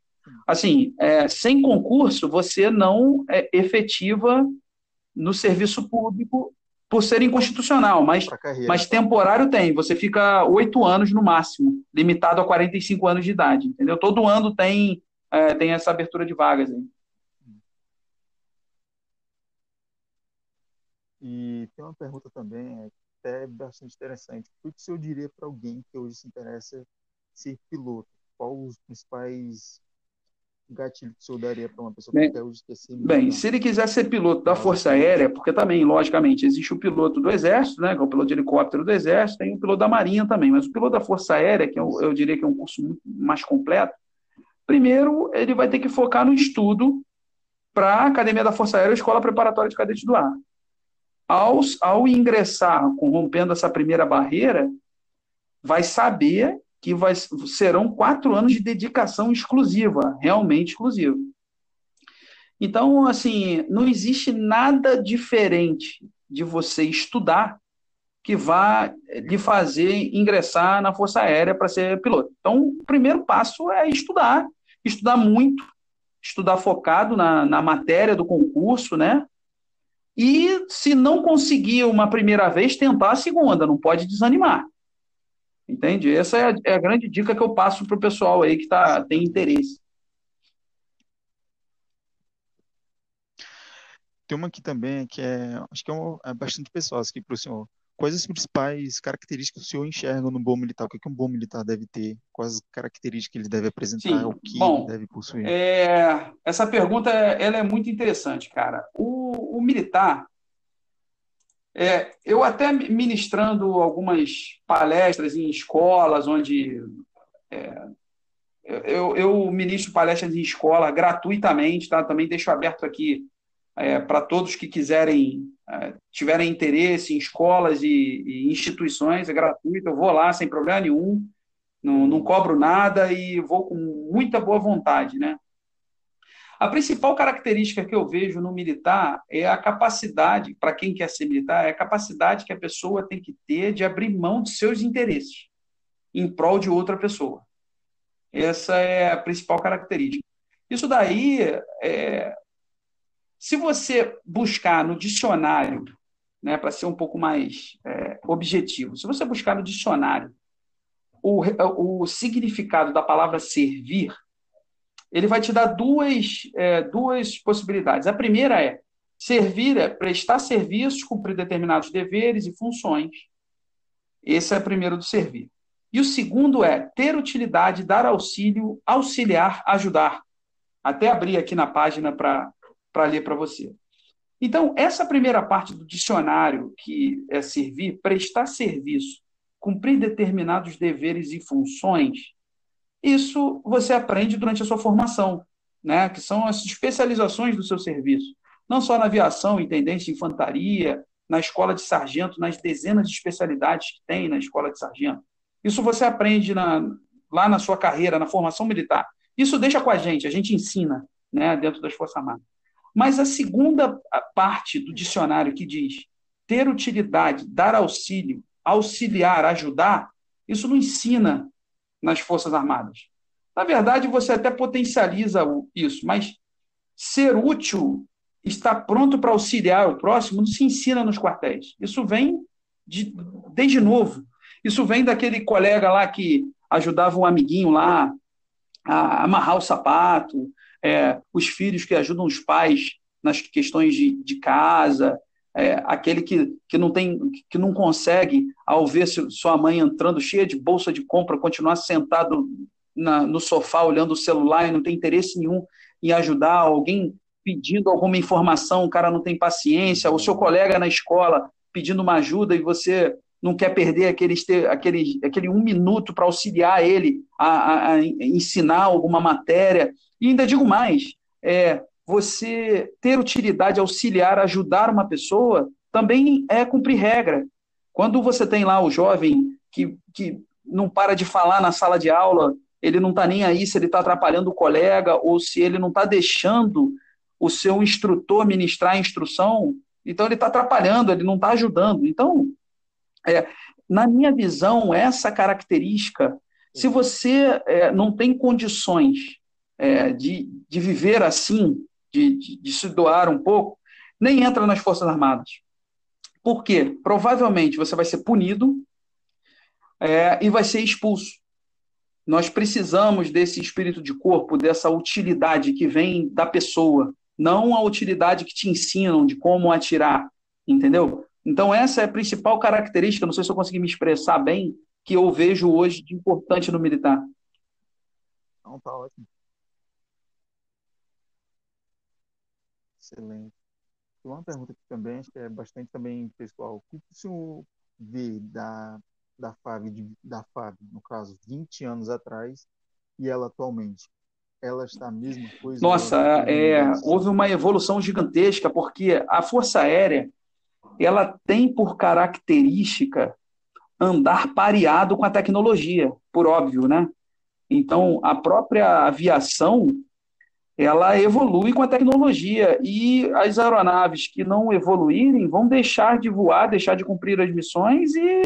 Assim, é, sem concurso, você não é, efetiva no serviço público por ser inconstitucional, mas, mas temporário tem. Você fica oito anos no máximo, limitado a 45 anos de idade, entendeu? Todo ano tem, é, tem essa abertura de vagas aí. E tem uma pergunta também, é até bastante interessante. O que o senhor diria para alguém que hoje se interessa ser piloto? Quais os principais gatilhos que o senhor daria para uma pessoa bem, que hoje quer ser Bem, se ele quiser ser piloto da Força Aérea, porque também, logicamente, existe o piloto do Exército, né, que é o piloto de helicóptero do Exército, tem o piloto da Marinha também, mas o piloto da Força Aérea, que eu, eu diria que é um curso muito mais completo, primeiro ele vai ter que focar no estudo para a Academia da Força Aérea, a Escola Preparatória de Cadete do Ar. Ao, ao ingressar, rompendo essa primeira barreira, vai saber que vai, serão quatro anos de dedicação exclusiva, realmente exclusiva. Então, assim, não existe nada diferente de você estudar que vá lhe fazer ingressar na Força Aérea para ser piloto. Então, o primeiro passo é estudar, estudar muito, estudar focado na, na matéria do concurso, né? E se não conseguir uma primeira vez, tentar a segunda, não pode desanimar. Entende? Essa é a, é a grande dica que eu passo para o pessoal aí que tá, tem interesse. Tem uma aqui também que é, acho que é, uma, é bastante pessoal aqui para o senhor. Quais as principais características que o senhor enxerga no bom militar? O que, que um bom militar deve ter? Quais as características que ele deve apresentar? Sim, o que bom, ele deve possuir? É, essa pergunta ela é muito interessante, cara. O, o militar, é, eu até ministrando algumas palestras em escolas, onde é, eu, eu, ministro palestras em escola gratuitamente, tá? Também deixo aberto aqui é, para todos que quiserem, é, tiverem interesse em escolas e, e, instituições, é gratuito, eu vou lá sem problema nenhum, não, não cobro nada e vou com muita boa vontade, né? A principal característica que eu vejo no militar é a capacidade, para quem quer ser militar, é a capacidade que a pessoa tem que ter de abrir mão de seus interesses em prol de outra pessoa. Essa é a principal característica. Isso daí, é, se você buscar no dicionário, né, para ser um pouco mais é, objetivo, se você buscar no dicionário o, o significado da palavra servir, ele vai te dar duas, é, duas possibilidades. A primeira é servir, é prestar serviços, cumprir determinados deveres e funções. Esse é o primeiro do servir. E o segundo é ter utilidade, dar auxílio, auxiliar, ajudar. Até abrir aqui na página para ler para você. Então, essa primeira parte do dicionário, que é servir, prestar serviço, cumprir determinados deveres e funções, isso você aprende durante a sua formação, né? que são as especializações do seu serviço. Não só na aviação, intendência infantaria, na escola de sargento, nas dezenas de especialidades que tem na escola de sargento. Isso você aprende na, lá na sua carreira, na formação militar. Isso deixa com a gente, a gente ensina né, dentro das Forças Armadas. Mas a segunda parte do dicionário que diz ter utilidade, dar auxílio, auxiliar, ajudar, isso não ensina nas Forças Armadas. Na verdade, você até potencializa isso, mas ser útil, estar pronto para auxiliar o próximo, não se ensina nos quartéis. Isso vem de, desde novo. Isso vem daquele colega lá que ajudava um amiguinho lá a amarrar o sapato, é, os filhos que ajudam os pais nas questões de, de casa, é, aquele que, que não tem, que não consegue, ao ver sua mãe entrando cheia de bolsa de compra, continuar sentado na, no sofá olhando o celular e não tem interesse nenhum em ajudar alguém pedindo alguma informação, o cara não tem paciência, o seu colega na escola pedindo uma ajuda e você não quer perder aquele, aquele, aquele um minuto para auxiliar ele a, a, a, ensinar alguma matéria. E ainda digo mais, é, você ter utilidade, auxiliar, ajudar uma pessoa, também é cumprir regra. Quando você tem lá o jovem que, que não para de falar na sala de aula, ele não está nem aí se ele está atrapalhando o colega ou se ele não está deixando o seu instrutor ministrar a instrução, então ele está atrapalhando, ele não está ajudando. Então, é, na minha visão, essa característica, se você é, não tem condições é, de, de viver assim, de, de, de se doar um pouco, nem entra nas Forças Armadas. Por quê? Provavelmente você vai ser punido é, e vai ser expulso. Nós precisamos desse espírito de corpo, dessa utilidade que vem da pessoa, não a utilidade que te ensinam de como atirar. entendeu? Então, essa é a principal característica, não sei se eu consegui me expressar bem, que eu vejo hoje de importante no militar. Não, tá ótimo. Excelente. Uma pergunta aqui também, acho que é bastante também pessoal. O que o senhor vê da, da FAB, da FAB, no caso, 20 anos atrás, e ela atualmente? Ela está a mesma coisa? Nossa, é, houve uma evolução gigantesca, porque a Força Aérea ela tem por característica andar pareado com a tecnologia, por óbvio, né? Então, a própria aviação, ela evolui com a tecnologia e as aeronaves que não evoluírem vão deixar de voar, deixar de cumprir as missões e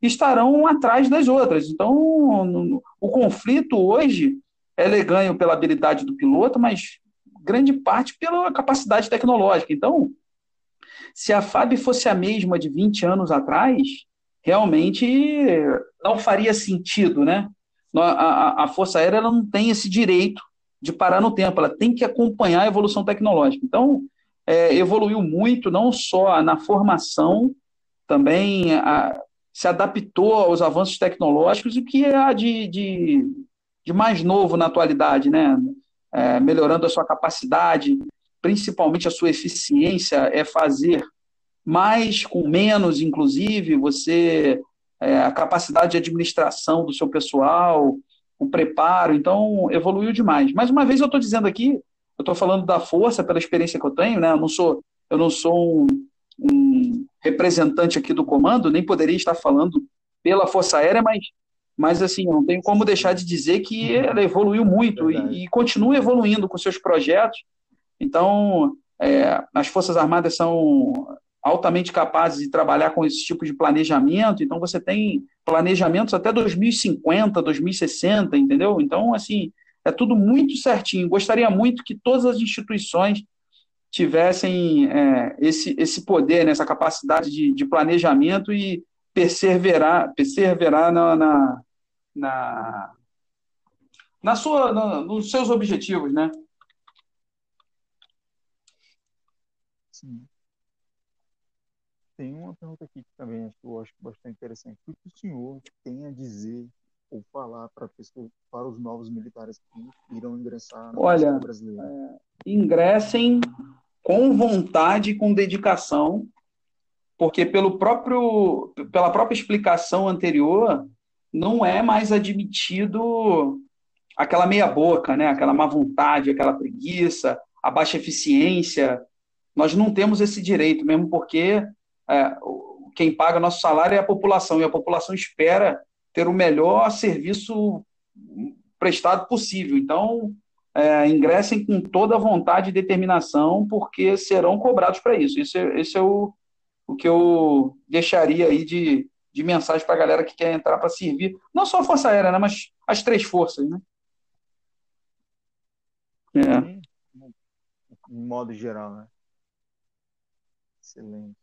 estarão atrás das outras. Então, o conflito hoje é ganho pela habilidade do piloto, mas grande parte pela capacidade tecnológica. Então, se a FAB fosse a mesma de 20 anos atrás, realmente não faria sentido, né? A, a, Força Aérea não tem esse direito de parar no tempo, ela tem que acompanhar a evolução tecnológica. Então, é, evoluiu muito, não só na formação, também a, se adaptou aos avanços tecnológicos, o que há de, de, de mais novo na atualidade, né? É, melhorando a sua capacidade, principalmente a sua eficiência, é fazer mais com menos, inclusive, você é, a capacidade de administração do seu pessoal, o preparo, então evoluiu demais. Mais uma vez eu estou dizendo aqui, eu estou falando da força pela experiência que eu tenho, né? Eu não sou, eu não sou um, um representante aqui do comando, nem poderia estar falando pela Força Aérea, mas, mas assim, não tenho como deixar de dizer que ela evoluiu muito e, e, continua evoluindo com seus projetos. Então, é, as Forças Armadas são altamente capazes de trabalhar com esse tipo de planejamento. Então, você tem planejamentos até 2050, 2060, entendeu? Então, assim, é tudo muito certinho. Gostaria muito que todas as instituições tivessem é, esse, esse poder, né, essa capacidade de, de planejamento e perseverar, perseverar na, na, na, na sua, na, nos seus objetivos, né? Sim. Tem uma pergunta aqui que também acho, eu acho bastante interessante. O que o senhor tem a dizer ou falar para pessoas, para os novos militares que irão ingressar na Olha, brasileira? É, ingressem com vontade e com dedicação, porque pelo próprio, pela própria explicação anterior, não é mais admitido aquela meia boca, né? aquela má vontade, aquela preguiça, a baixa eficiência. Nós não temos esse direito, mesmo porque é, quem paga nosso salário é a população, e a população espera ter o melhor serviço prestado possível. Então, é, ingressem com toda a vontade e determinação, porque serão cobrados para isso. Isso é, esse é o, o que eu deixaria aí de, de mensagem para a galera que quer entrar para servir, não só a Força Aérea, né, mas as três forças. Né? É. Em modo geral, né? Excelente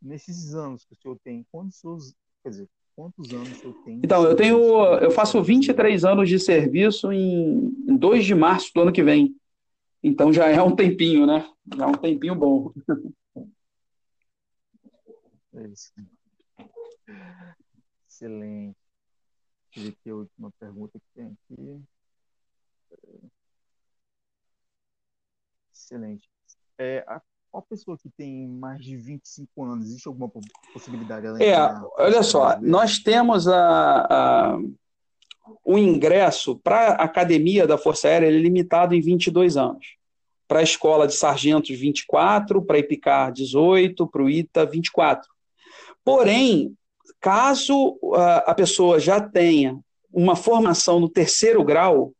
nesses anos que o senhor tem, quantos quer dizer, quantos anos o senhor tem? Então, eu tenho, eu faço 23 anos de serviço em 2 de março do ano que vem. Então já é um tempinho, né? Já é um tempinho bom. É isso. Excelente. Deixa eu ver aqui a última pergunta que tem aqui. Excelente. É, a uma pessoa que tem mais de 25 anos, existe alguma possibilidade? Ela é, olha só, nós temos a, a o ingresso para a academia da Força Aérea é limitado em 22 anos. Para a escola de sargentos, 24, para a IPICAR, 18, para o ITA, 24. Porém, caso a pessoa já tenha uma formação no terceiro grau,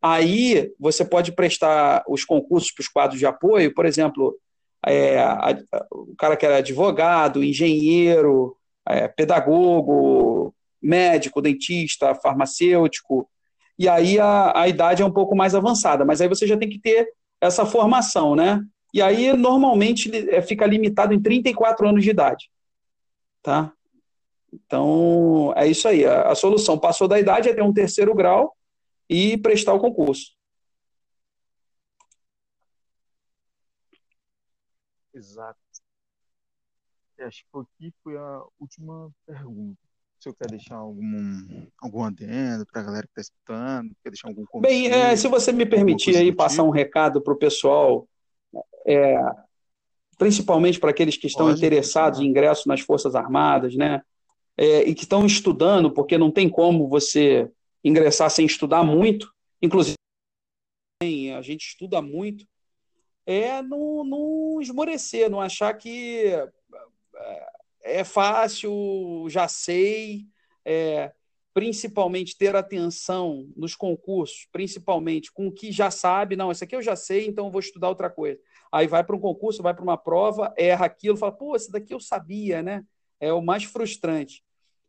aí você pode prestar os concursos para os quadros de apoio, por exemplo, é, a, o cara que era advogado, engenheiro, é, pedagogo, médico, dentista, farmacêutico, e aí a, a idade é um pouco mais avançada, mas aí você já tem que ter essa formação, né? E aí, normalmente, é, fica limitado em 34 anos de idade. Tá? Então, é isso aí. A, a solução passou da idade é ter um terceiro grau e prestar o concurso. Exato. acho que aqui foi a última pergunta. Se eu quer deixar algum, algum adendo para a galera que está escutando, quer deixar algum conselho, Bem, é, se você me permitir aí passar tipo. um recado para o pessoal, é, principalmente para aqueles que estão Pode, interessados em ingresso nas Forças Armadas, né? É, e que estão estudando, porque não tem como você ingressar sem estudar muito, inclusive a gente estuda muito, é não, não esmorecer, não achar que é, é fácil, já sei, é, principalmente ter atenção nos concursos, principalmente com o que já sabe, não, isso aqui eu já sei, então eu vou estudar outra coisa. Aí vai para um concurso, vai para uma prova, erra aquilo, fala, pô, isso daqui eu sabia, né? É o mais frustrante.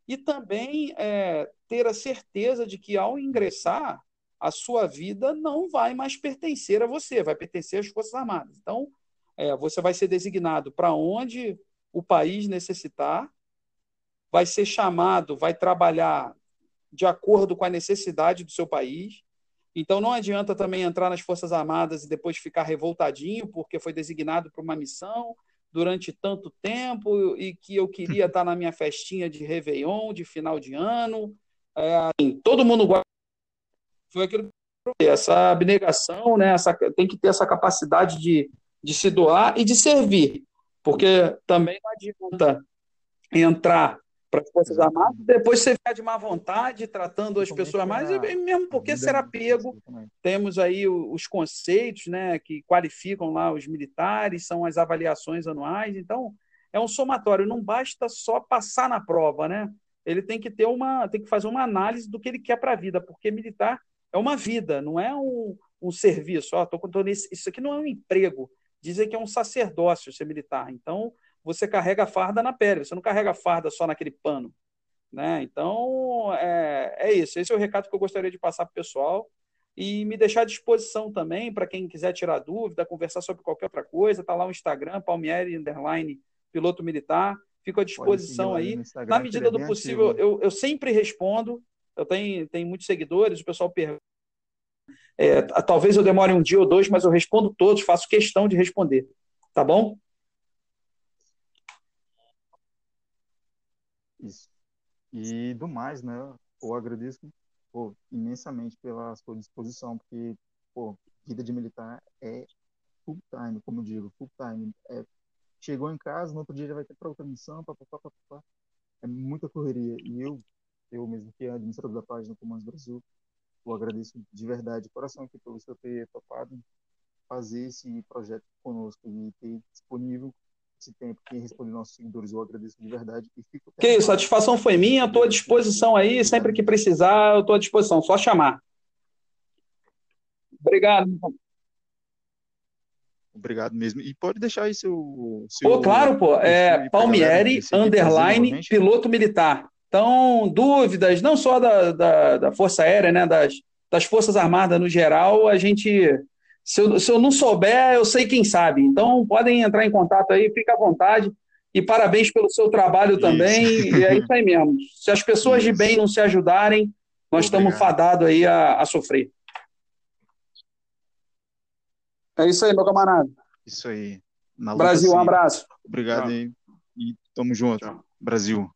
E também é, ter a certeza de que ao ingressar, a sua vida não vai mais pertencer a você, vai pertencer às Forças Armadas. Então, é, você vai ser designado para onde o país necessitar, vai ser chamado, vai trabalhar de acordo com a necessidade do seu país, então não adianta também entrar nas Forças Armadas e depois ficar revoltadinho porque foi designado para uma missão durante tanto tempo e que eu queria estar na minha festinha de Réveillon, de final de ano. É, assim, todo mundo gosta. Foi aquilo que essa abnegação, né? Essa, tem que ter essa capacidade de, de se doar e de servir, porque também não adianta entrar para as Forças Armadas, depois você fica de má vontade, tratando as pessoas mais, e mesmo porque será pego. Temos aí os conceitos né, que qualificam lá os militares, são as avaliações anuais, então é um somatório, não basta só passar na prova, né? Ele tem que ter uma, tem que fazer uma análise do que ele quer para a vida, porque militar é uma vida, não é um, um serviço. Ó, tô contando isso, isso aqui não é um emprego. Dizem que é um sacerdócio ser militar. Então, você carrega a farda na pele, você não carrega a farda só naquele pano. Né? Então, é, é isso. Esse é o recado que eu gostaria de passar para o pessoal. E me deixar à disposição também para quem quiser tirar dúvida, conversar sobre qualquer outra coisa. Está lá o Instagram, Palmieri Underline Piloto Militar. Fico à disposição aí. Na medida do possível, eu, eu sempre respondo. Eu tenho, tenho muitos seguidores, o pessoal pergunta. É, talvez eu demore um dia ou dois, mas eu respondo todos, faço questão de responder. Tá bom? Isso. E do mais, né, eu agradeço pô, imensamente pela sua disposição, porque, pô, vida de militar é full time, como eu digo, full time. É, chegou em casa, no outro dia já vai ter para outra missão, papapá, papapá. É muita correria. E eu, eu mesmo que é administrador da página Comandos Brasil, eu agradeço de verdade, de coração aqui por você ter topado fazer esse projeto conosco e ter disponível esse tempo que responde nossos seguidores. Eu agradeço de verdade. E fico que isso, a satisfação foi minha. Estou à disposição aí. Sempre que precisar, eu estou à disposição. Só chamar. Obrigado. Obrigado mesmo. E pode deixar aí seu. seu pô, claro, pô. É Palmieri, underline, piloto militar. Então, dúvidas, não só da, da, da Força Aérea, né? Das, das Forças Armadas no geral, a gente se eu, se eu não souber, eu sei quem sabe. Então, podem entrar em contato aí, fica à vontade. E parabéns pelo seu trabalho isso. também. E é isso aí mesmo. Se as pessoas isso. de bem não se ajudarem, nós Obrigado. estamos fadados aí a, a sofrer. É isso aí, meu camarada. Isso aí. Brasil, um abraço. Obrigado Tchau. aí. E tamo junto. Tchau. Brasil.